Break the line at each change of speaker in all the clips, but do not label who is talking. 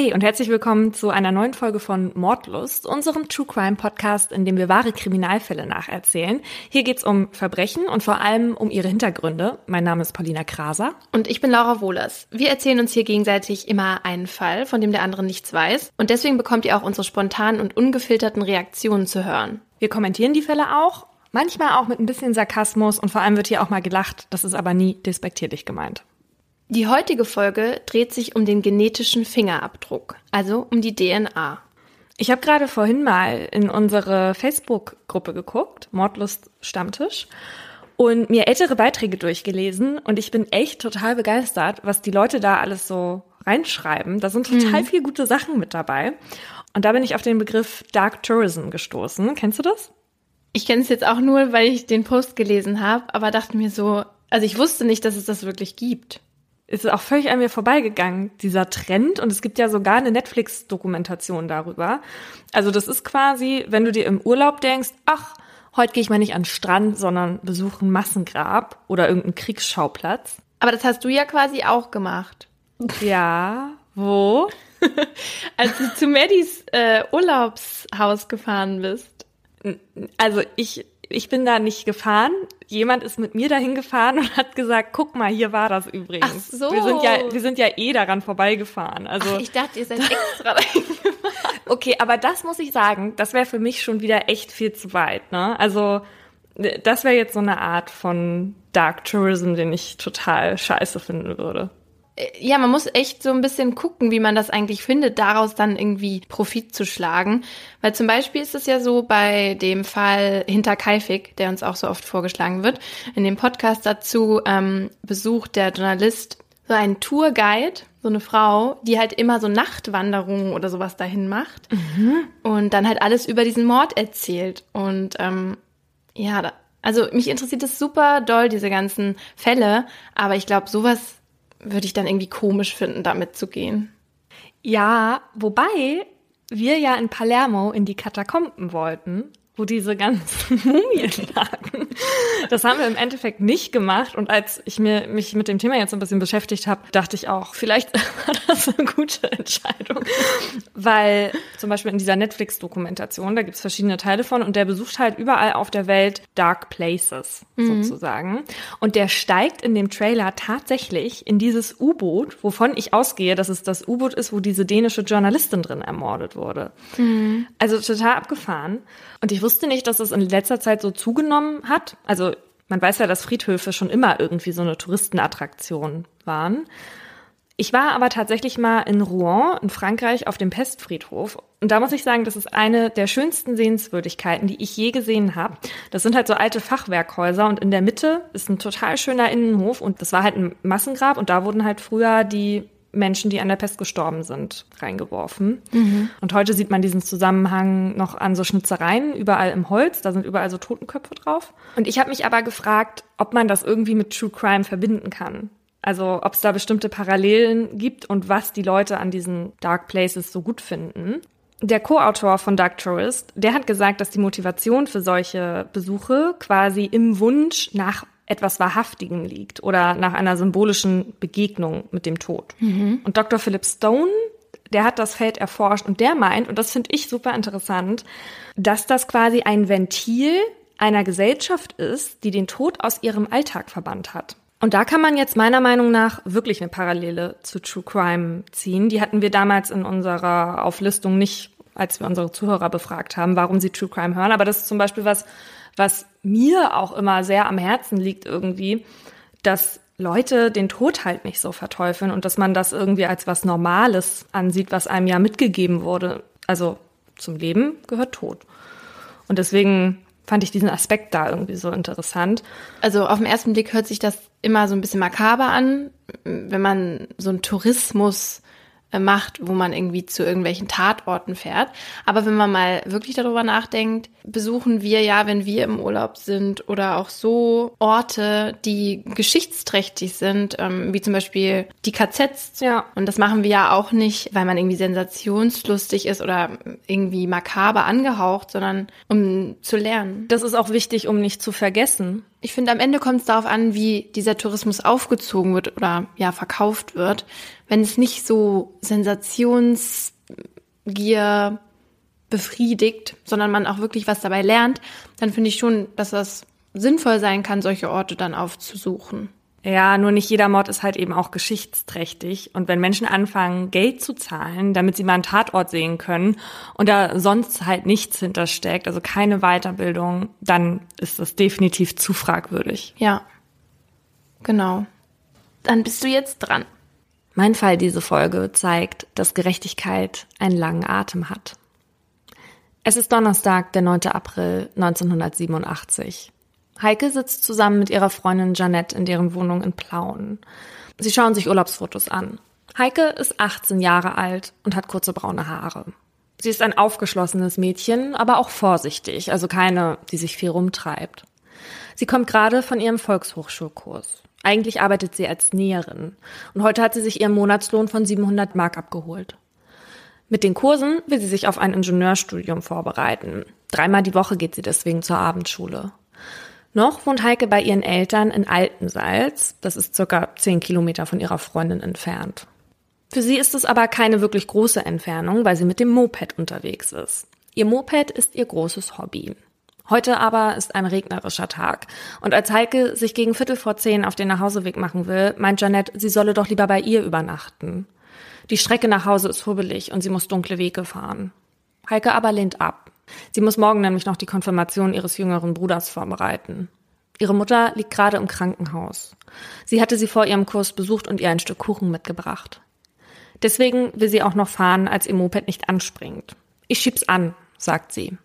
Hey und herzlich willkommen zu einer neuen Folge von Mordlust, unserem True Crime Podcast, in dem wir wahre Kriminalfälle nacherzählen. Hier geht's um Verbrechen und vor allem um ihre Hintergründe. Mein Name ist Paulina Kraser.
Und ich bin Laura Wohlers. Wir erzählen uns hier gegenseitig immer einen Fall, von dem der andere nichts weiß. Und deswegen bekommt ihr auch unsere spontanen und ungefilterten Reaktionen zu hören.
Wir kommentieren die Fälle auch, manchmal auch mit ein bisschen Sarkasmus und vor allem wird hier auch mal gelacht. Das ist aber nie despektierlich gemeint.
Die heutige Folge dreht sich um den genetischen Fingerabdruck, also um die DNA.
Ich habe gerade vorhin mal in unsere Facebook-Gruppe geguckt, Mordlust Stammtisch, und mir ältere Beiträge durchgelesen und ich bin echt total begeistert, was die Leute da alles so reinschreiben. Da sind total mhm. viele gute Sachen mit dabei. Und da bin ich auf den Begriff Dark Tourism gestoßen. Kennst du das?
Ich kenne es jetzt auch nur, weil ich den Post gelesen habe, aber dachte mir so, also ich wusste nicht, dass es das wirklich gibt
ist auch völlig an mir vorbeigegangen, dieser Trend. Und es gibt ja sogar eine Netflix-Dokumentation darüber. Also das ist quasi, wenn du dir im Urlaub denkst, ach, heute gehe ich mal nicht an den Strand, sondern besuche ein Massengrab oder irgendeinen Kriegsschauplatz.
Aber das hast du ja quasi auch gemacht.
Ja, wo?
Als du zu Maddys äh, Urlaubshaus gefahren bist.
Also ich ich bin da nicht gefahren. Jemand ist mit mir dahin gefahren und hat gesagt, guck mal, hier war das übrigens. Ach so. Wir sind ja, wir sind ja eh daran vorbeigefahren. Also
Ach, ich dachte, ihr seid extra dahin gefahren.
Okay, aber das muss ich sagen, das wäre für mich schon wieder echt viel zu weit. Ne? Also das wäre jetzt so eine Art von Dark Tourism, den ich total scheiße finden würde
ja, man muss echt so ein bisschen gucken, wie man das eigentlich findet, daraus dann irgendwie Profit zu schlagen. Weil zum Beispiel ist es ja so bei dem Fall Hinter Kaifig, der uns auch so oft vorgeschlagen wird, in dem Podcast dazu ähm, besucht der Journalist so einen Tourguide, so eine Frau, die halt immer so Nachtwanderungen oder sowas dahin macht mhm. und dann halt alles über diesen Mord erzählt. Und ähm, ja, da, also mich interessiert es super doll, diese ganzen Fälle, aber ich glaube, sowas würde ich dann irgendwie komisch finden, damit zu gehen.
Ja, wobei wir ja in Palermo in die Katakomben wollten wo diese ganzen Mumien lagen. Das haben wir im Endeffekt nicht gemacht. Und als ich mir, mich mit dem Thema jetzt ein bisschen beschäftigt habe, dachte ich auch, vielleicht war das eine gute Entscheidung. Weil zum Beispiel in dieser Netflix-Dokumentation, da gibt's verschiedene Teile von und der besucht halt überall auf der Welt Dark Places mhm. sozusagen. Und der steigt in dem Trailer tatsächlich in dieses U-Boot, wovon ich ausgehe, dass es das U-Boot ist, wo diese dänische Journalistin drin ermordet wurde. Mhm. Also total abgefahren. Und ich wusste nicht, dass es in letzter Zeit so zugenommen hat. Also man weiß ja, dass Friedhöfe schon immer irgendwie so eine Touristenattraktion waren. Ich war aber tatsächlich mal in Rouen in Frankreich auf dem Pestfriedhof und da muss ich sagen, das ist eine der schönsten Sehenswürdigkeiten, die ich je gesehen habe. Das sind halt so alte Fachwerkhäuser und in der Mitte ist ein total schöner Innenhof und das war halt ein Massengrab und da wurden halt früher die Menschen, die an der Pest gestorben sind, reingeworfen. Mhm. Und heute sieht man diesen Zusammenhang noch an so Schnitzereien, überall im Holz, da sind überall so Totenköpfe drauf. Und ich habe mich aber gefragt, ob man das irgendwie mit True Crime verbinden kann. Also ob es da bestimmte Parallelen gibt und was die Leute an diesen Dark Places so gut finden. Der Co-Autor von Dark Tourist, der hat gesagt, dass die Motivation für solche Besuche quasi im Wunsch nach etwas Wahrhaftigem liegt oder nach einer symbolischen Begegnung mit dem Tod. Mhm. Und Dr. Philip Stone, der hat das Feld erforscht und der meint, und das finde ich super interessant, dass das quasi ein Ventil einer Gesellschaft ist, die den Tod aus ihrem Alltag verbannt hat. Und da kann man jetzt meiner Meinung nach wirklich eine Parallele zu True Crime ziehen. Die hatten wir damals in unserer Auflistung nicht, als wir unsere Zuhörer befragt haben, warum sie True Crime hören. Aber das ist zum Beispiel was, was mir auch immer sehr am Herzen liegt irgendwie, dass Leute den Tod halt nicht so verteufeln und dass man das irgendwie als was Normales ansieht, was einem ja mitgegeben wurde. Also zum Leben gehört Tod. Und deswegen fand ich diesen Aspekt da irgendwie so interessant.
Also auf den ersten Blick hört sich das immer so ein bisschen makaber an, wenn man so einen Tourismus macht, wo man irgendwie zu irgendwelchen Tatorten fährt. Aber wenn man mal wirklich darüber nachdenkt, besuchen wir ja, wenn wir im Urlaub sind oder auch so Orte, die geschichtsträchtig sind, ähm, wie zum Beispiel die KZs. Ja. Und das machen wir ja auch nicht, weil man irgendwie sensationslustig ist oder irgendwie makaber angehaucht, sondern um zu lernen.
Das ist auch wichtig, um nicht zu vergessen
Ich finde, am Ende kommt es darauf an, wie dieser Tourismus aufgezogen wird oder ja verkauft wird. Wenn es nicht so Sensationsgier befriedigt, sondern man auch wirklich was dabei lernt, dann finde ich schon, dass das sinnvoll sein kann, solche Orte dann aufzusuchen.
Ja, nur nicht jeder Mord ist halt eben auch geschichtsträchtig. Und wenn Menschen anfangen, Geld zu zahlen, damit sie mal einen Tatort sehen können und da sonst halt nichts hintersteckt, also keine Weiterbildung, dann ist das definitiv zu fragwürdig.
Ja, genau. Dann bist du jetzt dran.
Mein Fall diese Folge zeigt, dass Gerechtigkeit einen langen Atem hat. Es ist Donnerstag, der 9. April 1987. Heike sitzt zusammen mit ihrer Freundin Janette in deren Wohnung in Plauen. Sie schauen sich Urlaubsfotos an. Heike ist 18 Jahre alt und hat kurze braune Haare. Sie ist ein aufgeschlossenes Mädchen, aber auch vorsichtig, also keine, die sich viel rumtreibt. Sie kommt gerade von ihrem Volkshochschulkurs. Eigentlich arbeitet sie als Näherin und heute hat sie sich ihren Monatslohn von 700 Mark abgeholt. Mit den Kursen will sie sich auf ein Ingenieurstudium vorbereiten. Dreimal die Woche geht sie deswegen zur Abendschule. Noch wohnt Heike bei ihren Eltern in Altensalz. Das ist circa zehn Kilometer von ihrer Freundin entfernt. Für sie ist es aber keine wirklich große Entfernung, weil sie mit dem Moped unterwegs ist. Ihr Moped ist ihr großes Hobby. Heute aber ist ein regnerischer Tag. Und als Heike sich gegen Viertel vor zehn auf den Nachhauseweg machen will, meint Janette, sie solle doch lieber bei ihr übernachten. Die Strecke nach Hause ist hubbelig und sie muss dunkle Wege fahren. Heike aber lehnt ab. Sie muss morgen nämlich noch die Konfirmation ihres jüngeren Bruders vorbereiten. Ihre Mutter liegt gerade im Krankenhaus. Sie hatte sie vor ihrem Kurs besucht und ihr ein Stück Kuchen mitgebracht. Deswegen will sie auch noch fahren, als ihr Moped nicht anspringt. Ich schieb's an, sagt sie.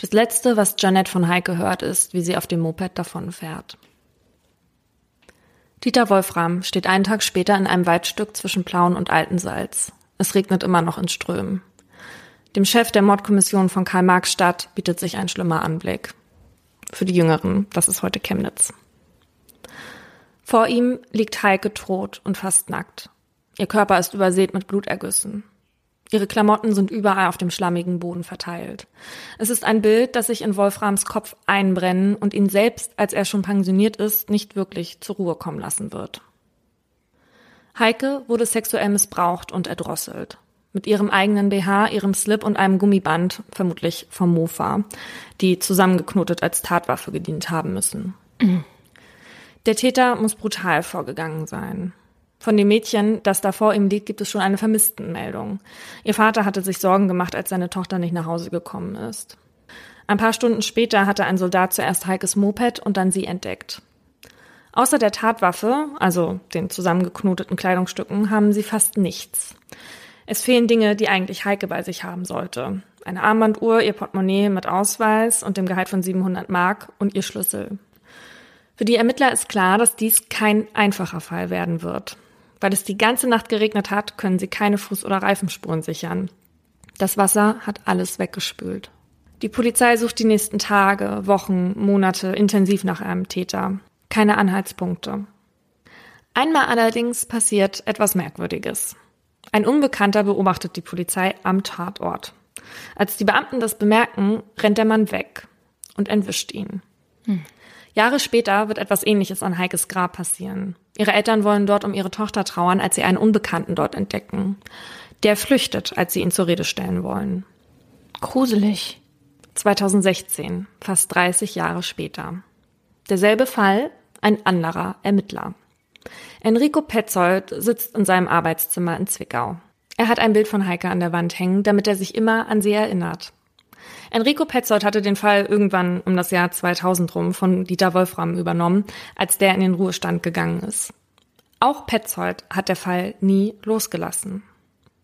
Das letzte, was Janette von Heike hört, ist, wie sie auf dem Moped davonfährt. Dieter Wolfram steht einen Tag später in einem Waldstück zwischen Plauen und Altensalz. Es regnet immer noch in Strömen. Dem Chef der Mordkommission von Karl-Marx-Stadt bietet sich ein schlimmer Anblick. Für die Jüngeren, das ist heute Chemnitz. Vor ihm liegt Heike tot und fast nackt. Ihr Körper ist übersät mit Blutergüssen. Ihre Klamotten sind überall auf dem schlammigen Boden verteilt. Es ist ein Bild, das sich in Wolframs Kopf einbrennen und ihn selbst, als er schon pensioniert ist, nicht wirklich zur Ruhe kommen lassen wird. Heike wurde sexuell missbraucht und erdrosselt mit ihrem eigenen BH, ihrem Slip und einem Gummiband, vermutlich vom Mofa, die zusammengeknotet als Tatwaffe gedient haben müssen. Mhm. Der Täter muss brutal vorgegangen sein. Von dem Mädchen, das da vor ihm liegt, gibt es schon eine Vermisstenmeldung. Ihr Vater hatte sich Sorgen gemacht, als seine Tochter nicht nach Hause gekommen ist. Ein paar Stunden später hatte ein Soldat zuerst Heikes Moped und dann sie entdeckt. Außer der Tatwaffe, also den zusammengeknoteten Kleidungsstücken, haben sie fast nichts. Es fehlen Dinge, die eigentlich Heike bei sich haben sollte. Eine Armbanduhr, ihr Portemonnaie mit Ausweis und dem Gehalt von 700 Mark und ihr Schlüssel. Für die Ermittler ist klar, dass dies kein einfacher Fall werden wird. Weil es die ganze Nacht geregnet hat, können sie keine Fuß- oder Reifenspuren sichern. Das Wasser hat alles weggespült. Die Polizei sucht die nächsten Tage, Wochen, Monate intensiv nach einem Täter. Keine Anhaltspunkte. Einmal allerdings passiert etwas Merkwürdiges. Ein Unbekannter beobachtet die Polizei am Tatort. Als die Beamten das bemerken, rennt der Mann weg und entwischt ihn. Hm. Jahre später wird etwas Ähnliches an Heikes Grab passieren. Ihre Eltern wollen dort um ihre Tochter trauern, als sie einen Unbekannten dort entdecken. Der flüchtet, als sie ihn zur Rede stellen wollen.
Gruselig.
2016, fast 30 Jahre später. Derselbe Fall, ein anderer Ermittler. Enrico Petzold sitzt in seinem Arbeitszimmer in Zwickau. Er hat ein Bild von Heike an der Wand hängen, damit er sich immer an sie erinnert. Enrico Petzold hatte den Fall irgendwann um das Jahr 2000 rum von Dieter Wolfram übernommen, als der in den Ruhestand gegangen ist. Auch Petzold hat der Fall nie losgelassen.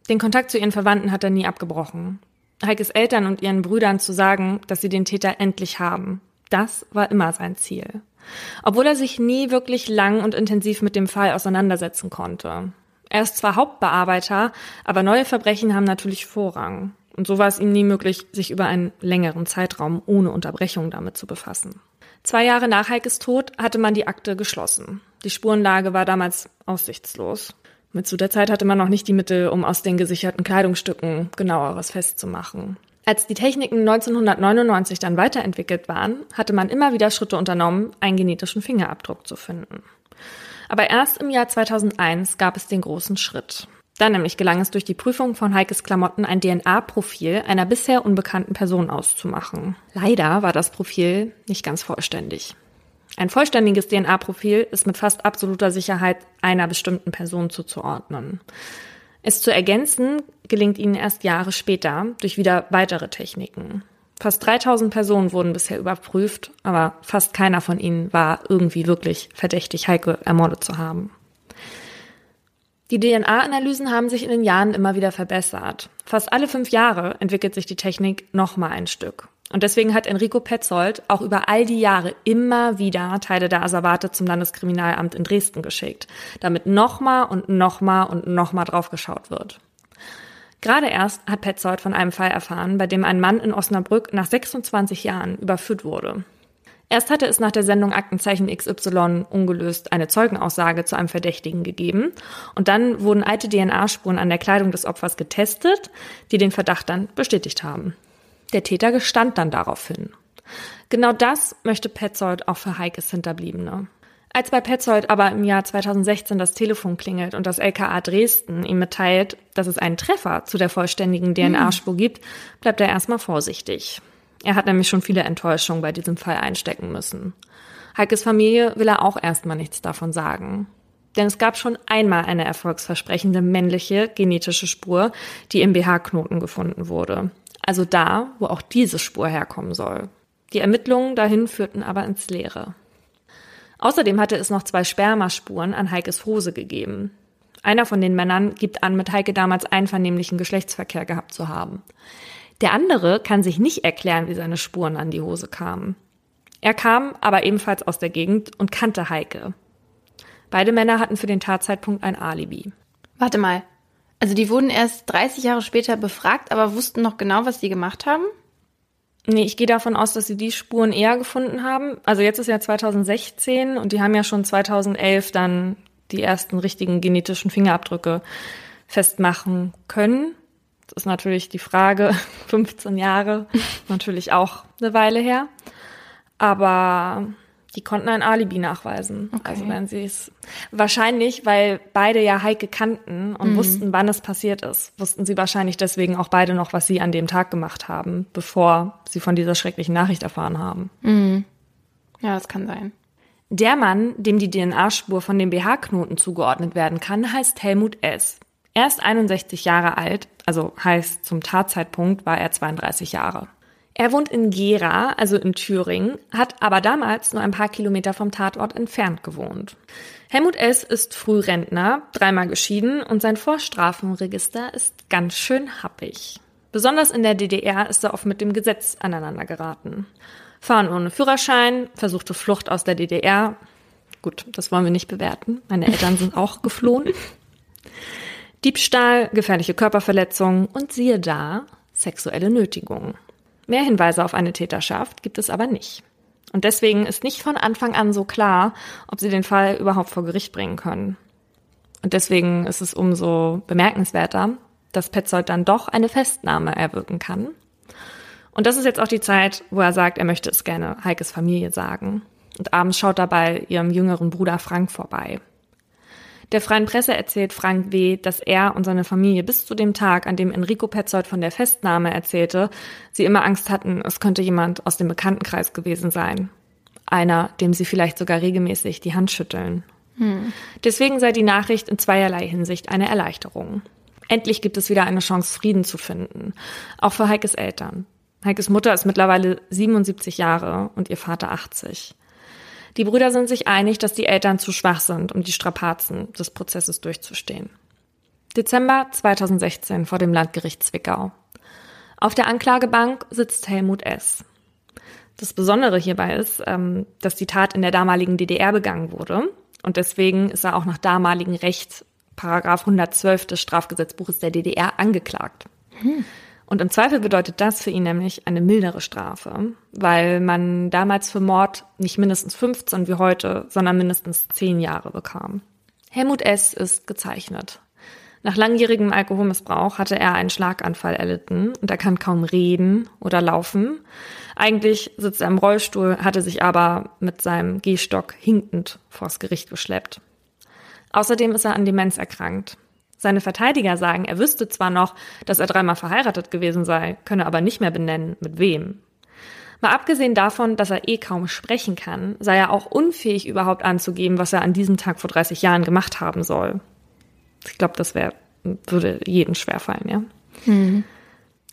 Den Kontakt zu ihren Verwandten hat er nie abgebrochen. Heikes Eltern und ihren Brüdern zu sagen, dass sie den Täter endlich haben. Das war immer sein Ziel obwohl er sich nie wirklich lang und intensiv mit dem Fall auseinandersetzen konnte. Er ist zwar Hauptbearbeiter, aber neue Verbrechen haben natürlich Vorrang. Und so war es ihm nie möglich, sich über einen längeren Zeitraum ohne Unterbrechung damit zu befassen. Zwei Jahre nach Heikes Tod hatte man die Akte geschlossen. Die Spurenlage war damals aussichtslos. Mit zu der Zeit hatte man noch nicht die Mittel, um aus den gesicherten Kleidungsstücken genaueres festzumachen. Als die Techniken 1999 dann weiterentwickelt waren, hatte man immer wieder Schritte unternommen, einen genetischen Fingerabdruck zu finden. Aber erst im Jahr 2001 gab es den großen Schritt. Dann nämlich gelang es durch die Prüfung von Heikes Klamotten ein DNA-Profil einer bisher unbekannten Person auszumachen. Leider war das Profil nicht ganz vollständig. Ein vollständiges DNA-Profil ist mit fast absoluter Sicherheit einer bestimmten Person zuzuordnen. Es zu ergänzen gelingt ihnen erst Jahre später durch wieder weitere Techniken. Fast 3000 Personen wurden bisher überprüft, aber fast keiner von ihnen war irgendwie wirklich verdächtig, Heike ermordet zu haben. Die DNA-Analysen haben sich in den Jahren immer wieder verbessert. Fast alle fünf Jahre entwickelt sich die Technik noch mal ein Stück. Und deswegen hat Enrico Petzold auch über all die Jahre immer wieder Teile der Asservate zum Landeskriminalamt in Dresden geschickt, damit nochmal und nochmal und nochmal draufgeschaut wird. Gerade erst hat Petzold von einem Fall erfahren, bei dem ein Mann in Osnabrück nach 26 Jahren überführt wurde. Erst hatte es nach der Sendung Aktenzeichen XY ungelöst eine Zeugenaussage zu einem Verdächtigen gegeben und dann wurden alte DNA-Spuren an der Kleidung des Opfers getestet, die den Verdacht dann bestätigt haben. Der Täter gestand dann daraufhin. Genau das möchte Petzold auch für Heikes Hinterbliebene. Als bei Petzold aber im Jahr 2016 das Telefon klingelt und das LKA Dresden ihm mitteilt, dass es einen Treffer zu der vollständigen DNA-Spur gibt, bleibt er erstmal vorsichtig. Er hat nämlich schon viele Enttäuschungen bei diesem Fall einstecken müssen. Heikes Familie will er auch erstmal nichts davon sagen. Denn es gab schon einmal eine erfolgsversprechende männliche genetische Spur, die im BH-Knoten gefunden wurde. Also da, wo auch diese Spur herkommen soll. Die Ermittlungen dahin führten aber ins Leere. Außerdem hatte es noch zwei Spermaspuren an Heikes Hose gegeben. Einer von den Männern gibt an, mit Heike damals einvernehmlichen Geschlechtsverkehr gehabt zu haben. Der andere kann sich nicht erklären, wie seine Spuren an die Hose kamen. Er kam aber ebenfalls aus der Gegend und kannte Heike. Beide Männer hatten für den Tatzeitpunkt ein Alibi.
Warte mal. Also die wurden erst 30 Jahre später befragt, aber wussten noch genau, was sie gemacht haben?
Nee, ich gehe davon aus, dass sie die Spuren eher gefunden haben. Also jetzt ist ja 2016 und die haben ja schon 2011 dann die ersten richtigen genetischen Fingerabdrücke festmachen können. Das ist natürlich die Frage, 15 Jahre, natürlich auch eine Weile her. Aber die konnten ein Alibi nachweisen. Okay. Also wenn sie es wahrscheinlich, weil beide ja Heike kannten und mhm. wussten, wann es passiert ist, wussten sie wahrscheinlich deswegen auch beide noch, was sie an dem Tag gemacht haben, bevor sie von dieser schrecklichen Nachricht erfahren haben.
Mhm. Ja, das kann sein.
Der Mann, dem die DNA-Spur von dem BH-Knoten zugeordnet werden kann, heißt Helmut S. Er ist 61 Jahre alt, also heißt zum Tatzeitpunkt war er 32 Jahre. Er wohnt in Gera, also in Thüringen, hat aber damals nur ein paar Kilometer vom Tatort entfernt gewohnt. Helmut S. ist Frührentner, dreimal geschieden und sein Vorstrafenregister ist ganz schön happig. Besonders in der DDR ist er oft mit dem Gesetz aneinander geraten. Fahren ohne Führerschein, versuchte Flucht aus der DDR. Gut, das wollen wir nicht bewerten. Meine Eltern sind auch geflohen. Diebstahl, gefährliche Körperverletzung und siehe da, sexuelle Nötigung. Mehr Hinweise auf eine Täterschaft gibt es aber nicht. Und deswegen ist nicht von Anfang an so klar, ob sie den Fall überhaupt vor Gericht bringen können. Und deswegen ist es umso bemerkenswerter, dass Petzold dann doch eine Festnahme erwirken kann. Und das ist jetzt auch die Zeit, wo er sagt, er möchte es gerne Heikes Familie sagen. Und abends schaut er bei ihrem jüngeren Bruder Frank vorbei. Der Freien Presse erzählt Frank W., dass er und seine Familie bis zu dem Tag, an dem Enrico Petzold von der Festnahme erzählte, sie immer Angst hatten, es könnte jemand aus dem Bekanntenkreis gewesen sein. Einer, dem sie vielleicht sogar regelmäßig die Hand schütteln. Hm. Deswegen sei die Nachricht in zweierlei Hinsicht eine Erleichterung. Endlich gibt es wieder eine Chance, Frieden zu finden. Auch für Heikes Eltern. Heikes Mutter ist mittlerweile 77 Jahre und ihr Vater 80. Die Brüder sind sich einig, dass die Eltern zu schwach sind, um die Strapazen des Prozesses durchzustehen. Dezember 2016 vor dem Landgericht Zwickau. Auf der Anklagebank sitzt Helmut S. Das Besondere hierbei ist, ähm, dass die Tat in der damaligen DDR begangen wurde und deswegen ist er auch nach damaligem Recht Paragraph 112 des Strafgesetzbuches der DDR angeklagt. Hm. Und im Zweifel bedeutet das für ihn nämlich eine mildere Strafe, weil man damals für Mord nicht mindestens 15 wie heute, sondern mindestens 10 Jahre bekam. Helmut S. ist gezeichnet. Nach langjährigem Alkoholmissbrauch hatte er einen Schlaganfall erlitten und er kann kaum reden oder laufen. Eigentlich sitzt er im Rollstuhl, hatte sich aber mit seinem Gehstock hinkend vors Gericht geschleppt. Außerdem ist er an Demenz erkrankt. Seine Verteidiger sagen, er wüsste zwar noch, dass er dreimal verheiratet gewesen sei, könne aber nicht mehr benennen, mit wem. Mal abgesehen davon, dass er eh kaum sprechen kann, sei er auch unfähig überhaupt anzugeben, was er an diesem Tag vor 30 Jahren gemacht haben soll. Ich glaube, das wäre, würde jedem schwerfallen, ja. Mhm.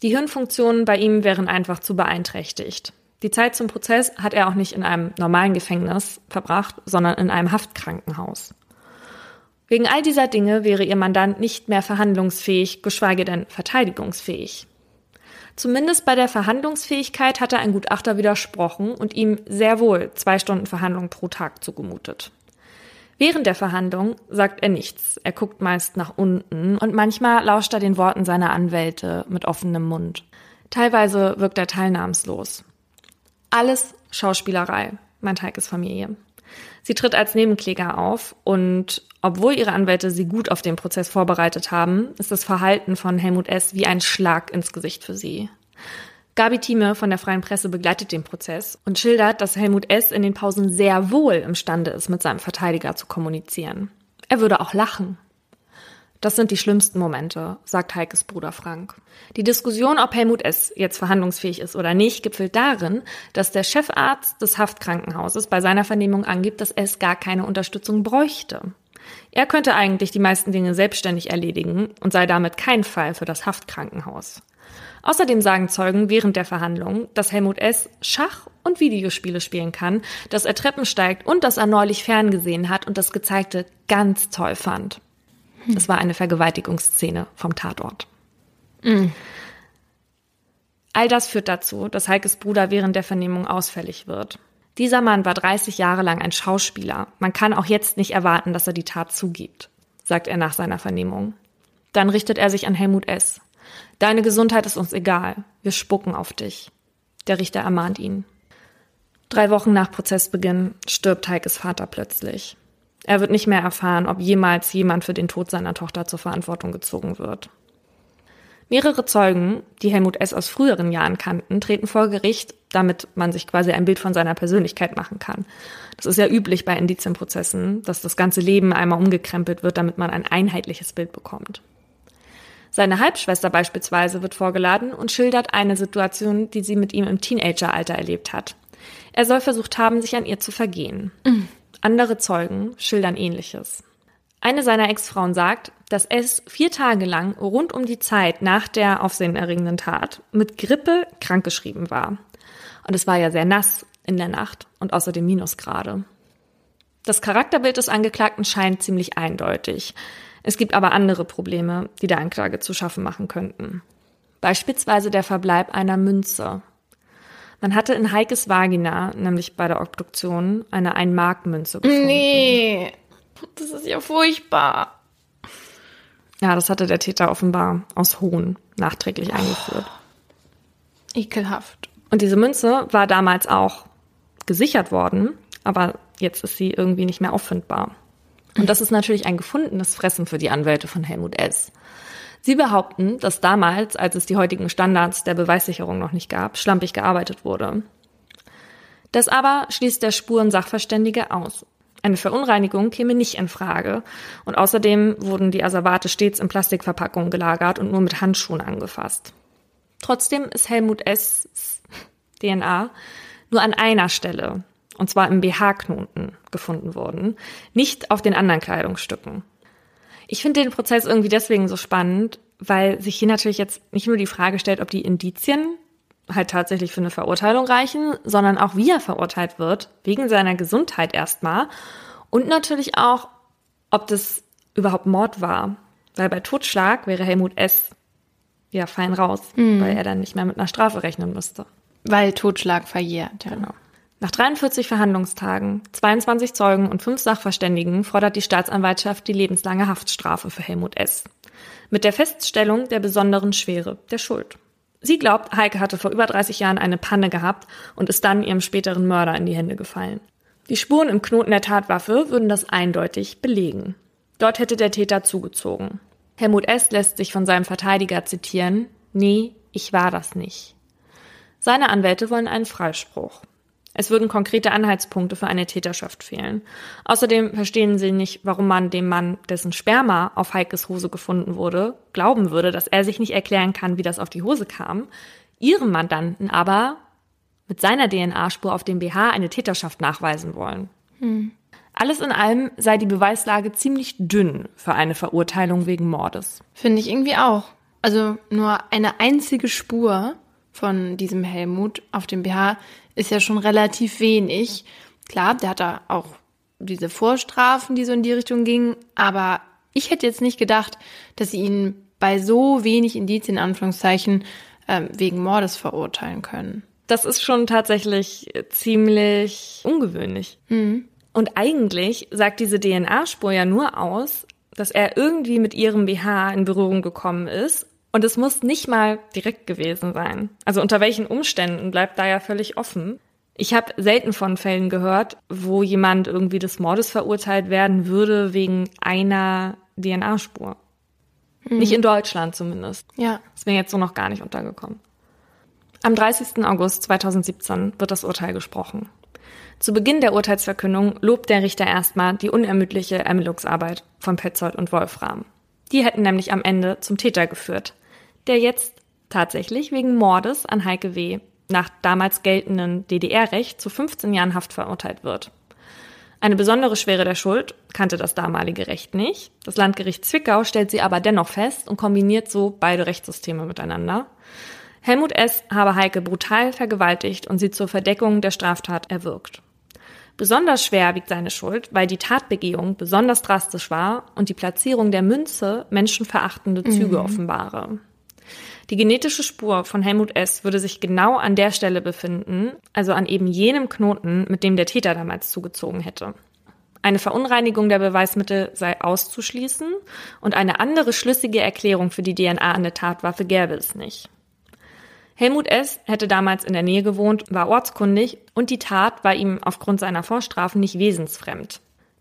Die Hirnfunktionen bei ihm wären einfach zu beeinträchtigt. Die Zeit zum Prozess hat er auch nicht in einem normalen Gefängnis verbracht, sondern in einem Haftkrankenhaus. Wegen all dieser Dinge wäre ihr Mandant nicht mehr verhandlungsfähig, geschweige denn verteidigungsfähig. Zumindest bei der Verhandlungsfähigkeit hat er ein Gutachter widersprochen und ihm sehr wohl zwei Stunden Verhandlung pro Tag zugemutet. Während der Verhandlung sagt er nichts. Er guckt meist nach unten und manchmal lauscht er den Worten seiner Anwälte mit offenem Mund. Teilweise wirkt er teilnahmslos. Alles Schauspielerei, meint Heikes Familie. Sie tritt als Nebenkläger auf und obwohl ihre Anwälte sie gut auf den Prozess vorbereitet haben, ist das Verhalten von Helmut S. wie ein Schlag ins Gesicht für sie. Gabi Thieme von der Freien Presse begleitet den Prozess und schildert, dass Helmut S. in den Pausen sehr wohl imstande ist, mit seinem Verteidiger zu kommunizieren. Er würde auch lachen. Das sind die schlimmsten Momente, sagt Heikes Bruder Frank. Die Diskussion, ob Helmut S. jetzt verhandlungsfähig ist oder nicht, gipfelt darin, dass der Chefarzt des Haftkrankenhauses bei seiner Vernehmung angibt, dass S. gar keine Unterstützung bräuchte. Er könnte eigentlich die meisten Dinge selbstständig erledigen und sei damit kein Fall für das Haftkrankenhaus. Außerdem sagen Zeugen während der Verhandlung, dass Helmut S. Schach und Videospiele spielen kann, dass er Treppen steigt und dass er neulich ferngesehen hat und das Gezeigte ganz toll fand. Es war eine Vergewaltigungsszene vom Tatort. Mhm. All das führt dazu, dass Heikes Bruder während der Vernehmung ausfällig wird. Dieser Mann war 30 Jahre lang ein Schauspieler. Man kann auch jetzt nicht erwarten, dass er die Tat zugibt, sagt er nach seiner Vernehmung. Dann richtet er sich an Helmut S. Deine Gesundheit ist uns egal. Wir spucken auf dich. Der Richter ermahnt ihn. Drei Wochen nach Prozessbeginn stirbt Heikes Vater plötzlich. Er wird nicht mehr erfahren, ob jemals jemand für den Tod seiner Tochter zur Verantwortung gezogen wird. Mehrere Zeugen, die Helmut S. aus früheren Jahren kannten, treten vor Gericht, damit man sich quasi ein Bild von seiner Persönlichkeit machen kann. Das ist ja üblich bei Indizienprozessen, dass das ganze Leben einmal umgekrempelt wird, damit man ein einheitliches Bild bekommt. Seine Halbschwester beispielsweise wird vorgeladen und schildert eine Situation, die sie mit ihm im Teenageralter erlebt hat. Er soll versucht haben, sich an ihr zu vergehen. Mhm. Andere Zeugen schildern ähnliches. Eine seiner Ex-Frauen sagt, dass es vier Tage lang rund um die Zeit nach der aufsehenerregenden Tat mit Grippe krankgeschrieben war. Und es war ja sehr nass in der Nacht und außerdem Minusgrade. Das Charakterbild des Angeklagten scheint ziemlich eindeutig. Es gibt aber andere Probleme, die der Anklage zu schaffen machen könnten. Beispielsweise der Verbleib einer Münze. Man hatte in Heikes Vagina, nämlich bei der Obduktion, eine Einmarkmünze gefunden.
Nee, das ist ja furchtbar.
Ja, das hatte der Täter offenbar aus Hohn nachträglich eingeführt.
Ekelhaft.
Und diese Münze war damals auch gesichert worden, aber jetzt ist sie irgendwie nicht mehr auffindbar. Und das ist natürlich ein gefundenes Fressen für die Anwälte von Helmut S. Sie behaupten, dass damals, als es die heutigen Standards der Beweissicherung noch nicht gab, schlampig gearbeitet wurde. Das aber schließt der Spurensachverständige aus. Eine Verunreinigung käme nicht in Frage. Und außerdem wurden die Asservate stets in Plastikverpackungen gelagert und nur mit Handschuhen angefasst. Trotzdem ist Helmut S. DNA nur an einer Stelle, und zwar im BH-Knoten, gefunden worden, nicht auf den anderen Kleidungsstücken. Ich finde den Prozess irgendwie deswegen so spannend, weil sich hier natürlich jetzt nicht nur die Frage stellt, ob die Indizien halt tatsächlich für eine Verurteilung reichen, sondern auch wie er verurteilt wird, wegen seiner Gesundheit erstmal. Und natürlich auch, ob das überhaupt Mord war. Weil bei Totschlag wäre Helmut S. ja fein raus, mhm. weil er dann nicht mehr mit einer Strafe rechnen müsste.
Weil Totschlag verjährt,
ja. Genau. Nach 43 Verhandlungstagen, 22 Zeugen und 5 Sachverständigen fordert die Staatsanwaltschaft die lebenslange Haftstrafe für Helmut S. Mit der Feststellung der besonderen Schwere der Schuld. Sie glaubt, Heike hatte vor über 30 Jahren eine Panne gehabt und ist dann ihrem späteren Mörder in die Hände gefallen. Die Spuren im Knoten der Tatwaffe würden das eindeutig belegen. Dort hätte der Täter zugezogen. Helmut S. lässt sich von seinem Verteidiger zitieren, nee, ich war das nicht. Seine Anwälte wollen einen Freispruch. Es würden konkrete Anhaltspunkte für eine Täterschaft fehlen. Außerdem verstehen sie nicht, warum man dem Mann, dessen Sperma auf Heikes Hose gefunden wurde, glauben würde, dass er sich nicht erklären kann, wie das auf die Hose kam, ihrem Mandanten aber mit seiner DNA-Spur auf dem BH eine Täterschaft nachweisen wollen. Hm. Alles in allem sei die Beweislage ziemlich dünn für eine Verurteilung wegen Mordes.
Finde ich irgendwie auch. Also nur eine einzige Spur von diesem Helmut auf dem BH ist ja schon relativ wenig. Klar, der hat da auch diese Vorstrafen, die so in die Richtung gingen, aber ich hätte jetzt nicht gedacht, dass sie ihn bei so wenig Indizien, in Anführungszeichen, ähm, wegen Mordes verurteilen können.
Das ist schon tatsächlich ziemlich ungewöhnlich. Mhm. Und eigentlich sagt diese DNA-Spur ja nur aus, dass er irgendwie mit ihrem BH in Berührung gekommen ist und es muss nicht mal direkt gewesen sein. Also unter welchen Umständen bleibt da ja völlig offen. Ich habe selten von Fällen gehört, wo jemand irgendwie des Mordes verurteilt werden würde wegen einer DNA-Spur. Mhm. Nicht in Deutschland zumindest.
Ja.
Ist mir jetzt so noch gar nicht untergekommen. Am 30. August 2017 wird das Urteil gesprochen. Zu Beginn der Urteilsverkündung lobt der Richter erstmal die unermüdliche Ermittlungsarbeit von Petzold und Wolfram. Die hätten nämlich am Ende zum Täter geführt, der jetzt tatsächlich wegen Mordes an Heike W. nach damals geltendem DDR-Recht zu 15 Jahren Haft verurteilt wird. Eine besondere Schwere der Schuld kannte das damalige Recht nicht. Das Landgericht Zwickau stellt sie aber dennoch fest und kombiniert so beide Rechtssysteme miteinander. Helmut S. habe Heike brutal vergewaltigt und sie zur Verdeckung der Straftat erwürgt. Besonders schwer wiegt seine Schuld, weil die Tatbegehung besonders drastisch war und die Platzierung der Münze menschenverachtende Züge mhm. offenbare. Die genetische Spur von Helmut S. würde sich genau an der Stelle befinden, also an eben jenem Knoten, mit dem der Täter damals zugezogen hätte. Eine Verunreinigung der Beweismittel sei auszuschließen und eine andere schlüssige Erklärung für die DNA an der Tatwaffe gäbe es nicht. Helmut S. hätte damals in der Nähe gewohnt, war ortskundig und die Tat war ihm aufgrund seiner Vorstrafen nicht wesensfremd.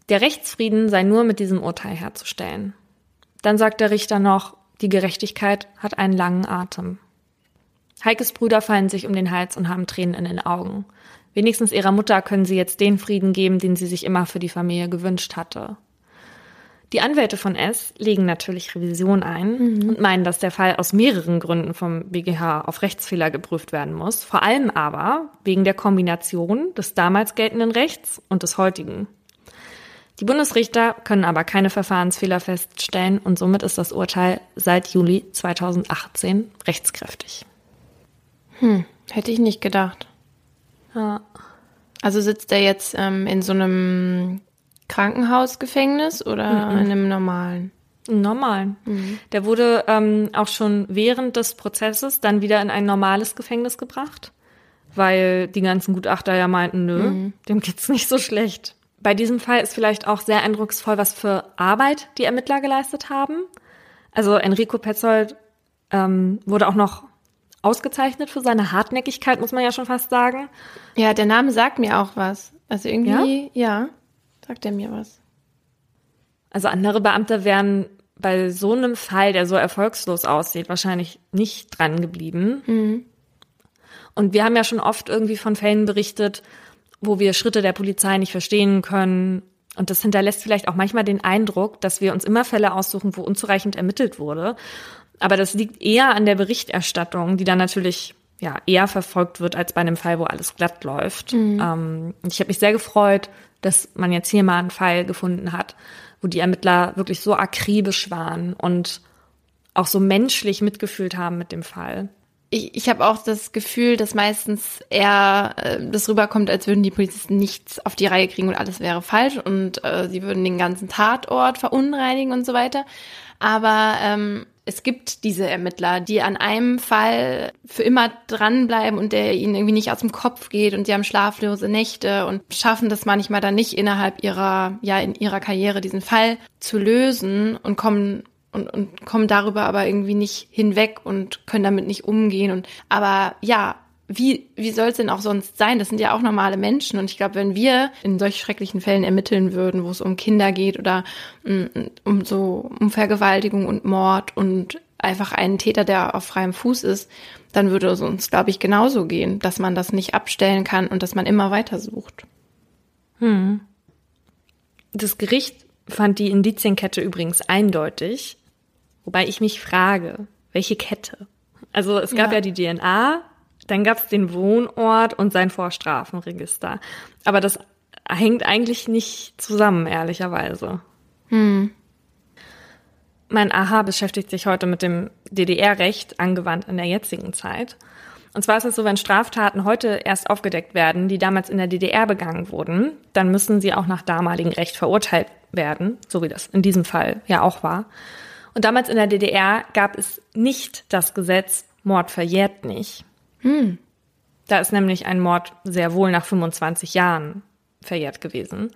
Der Rechtsfrieden sei nur mit diesem Urteil herzustellen. Dann sagt der Richter noch, die Gerechtigkeit hat einen langen Atem. Heikes Brüder fallen sich um den Hals und haben Tränen in den Augen. Wenigstens ihrer Mutter können sie jetzt den Frieden geben, den sie sich immer für die Familie gewünscht hatte. Die Anwälte von S legen natürlich Revision ein mhm. und meinen, dass der Fall aus mehreren Gründen vom BGH auf Rechtsfehler geprüft werden muss, vor allem aber wegen der Kombination des damals geltenden Rechts und des heutigen. Die Bundesrichter können aber keine Verfahrensfehler feststellen und somit ist das Urteil seit Juli 2018 rechtskräftig.
Hm, hätte ich nicht gedacht. Ja. Also sitzt er jetzt ähm, in so einem Krankenhausgefängnis oder mhm. in einem normalen?
Normalen. Mhm. Der wurde ähm, auch schon während des Prozesses dann wieder in ein normales Gefängnis gebracht, weil die ganzen Gutachter ja meinten, nö, mhm. dem geht's nicht so schlecht. Bei diesem Fall ist vielleicht auch sehr eindrucksvoll, was für Arbeit die Ermittler geleistet haben. Also Enrico Petzold ähm, wurde auch noch ausgezeichnet für seine Hartnäckigkeit, muss man ja schon fast sagen.
Ja, der Name sagt mir auch was. Also irgendwie, ja, ja sagt er mir was.
Also andere Beamte wären bei so einem Fall, der so erfolgslos aussieht, wahrscheinlich nicht dran geblieben. Mhm. Und wir haben ja schon oft irgendwie von Fällen berichtet, wo wir Schritte der Polizei nicht verstehen können. Und das hinterlässt vielleicht auch manchmal den Eindruck, dass wir uns immer Fälle aussuchen, wo unzureichend ermittelt wurde. Aber das liegt eher an der Berichterstattung, die dann natürlich ja eher verfolgt wird als bei einem Fall, wo alles glatt läuft. Mhm. Ähm, ich habe mich sehr gefreut, dass man jetzt hier mal einen Fall gefunden hat, wo die Ermittler wirklich so akribisch waren und auch so menschlich mitgefühlt haben mit dem Fall
ich, ich habe auch das Gefühl, dass meistens eher äh, das rüberkommt, als würden die Polizisten nichts auf die Reihe kriegen und alles wäre falsch und äh, sie würden den ganzen Tatort verunreinigen und so weiter. Aber ähm, es gibt diese Ermittler, die an einem Fall für immer dranbleiben und der ihnen irgendwie nicht aus dem Kopf geht und die haben schlaflose Nächte und schaffen das manchmal dann nicht innerhalb ihrer, ja, in ihrer Karriere diesen Fall zu lösen und kommen und, und kommen darüber aber irgendwie nicht hinweg und können damit nicht umgehen. Und aber ja, wie, wie soll es denn auch sonst sein? Das sind ja auch normale Menschen. Und ich glaube, wenn wir in solch schrecklichen Fällen ermitteln würden, wo es um Kinder geht oder um, mm, um so um Vergewaltigung und Mord und einfach einen Täter, der auf freiem Fuß ist, dann würde es uns, glaube ich, genauso gehen, dass man das nicht abstellen kann und dass man immer weiter sucht.
Hm. Das Gericht fand die Indizienkette übrigens eindeutig, wobei ich mich frage, welche Kette? Also es gab ja, ja die DNA, dann gab es den Wohnort und sein Vorstrafenregister. Aber das hängt eigentlich nicht zusammen, ehrlicherweise. Hm. Mein Aha beschäftigt sich heute mit dem DDR-Recht angewandt in der jetzigen Zeit. Und zwar ist es so, wenn Straftaten heute erst aufgedeckt werden, die damals in der DDR begangen wurden, dann müssen sie auch nach damaligem Recht verurteilt werden, so wie das in diesem Fall ja auch war. Und damals in der DDR gab es nicht das Gesetz Mord verjährt nicht. Hm. Da ist nämlich ein Mord sehr wohl nach 25 Jahren verjährt gewesen. Und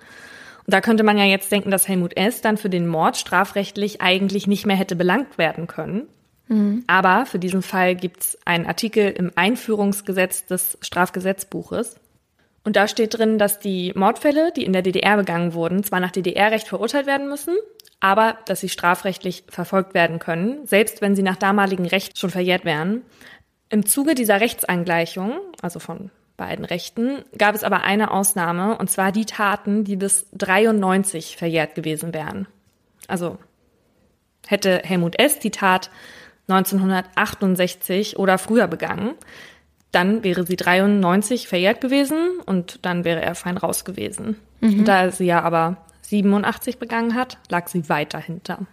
da könnte man ja jetzt denken, dass Helmut S. dann für den Mord strafrechtlich eigentlich nicht mehr hätte belangt werden können. Mhm. Aber für diesen Fall gibt es einen Artikel im Einführungsgesetz des Strafgesetzbuches. Und da steht drin, dass die Mordfälle, die in der DDR begangen wurden, zwar nach DDR-Recht verurteilt werden müssen, aber dass sie strafrechtlich verfolgt werden können, selbst wenn sie nach damaligem Recht schon verjährt wären. Im Zuge dieser Rechtsangleichung, also von beiden Rechten, gab es aber eine Ausnahme, und zwar die Taten, die bis 93 verjährt gewesen wären. Also hätte Helmut S. die Tat 1968 oder früher begangen, dann wäre sie 93 verjährt gewesen und dann wäre er fein raus gewesen. Mhm. Da sie ja aber 87 begangen hat, lag sie weiter hinter.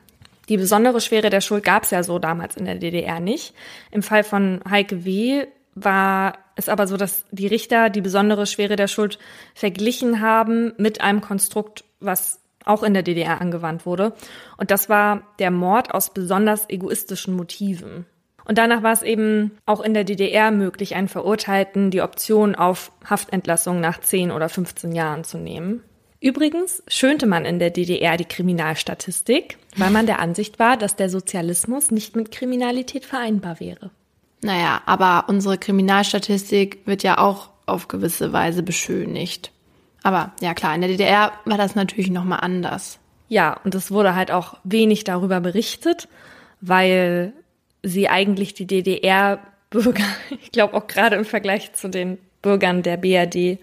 Die besondere Schwere der Schuld gab es ja so damals in der DDR nicht. Im Fall von Heike W. war es aber so, dass die Richter die besondere Schwere der Schuld verglichen haben mit einem Konstrukt, was auch in der DDR angewandt wurde. Und das war der Mord aus besonders egoistischen Motiven. Und danach war es eben auch in der DDR möglich, einen Verurteilten die Option auf Haftentlassung nach 10 oder 15 Jahren zu nehmen. Übrigens schönte man in der DDR die Kriminalstatistik, weil man der Ansicht war, dass der Sozialismus nicht mit Kriminalität vereinbar wäre.
Naja, aber unsere Kriminalstatistik wird ja auch auf gewisse Weise beschönigt. Aber ja klar, in der DDR war das natürlich nochmal anders.
Ja, und es wurde halt auch wenig darüber berichtet, weil sie eigentlich die DDR-Bürger, ich glaube auch gerade im Vergleich zu den Bürgern der BRD,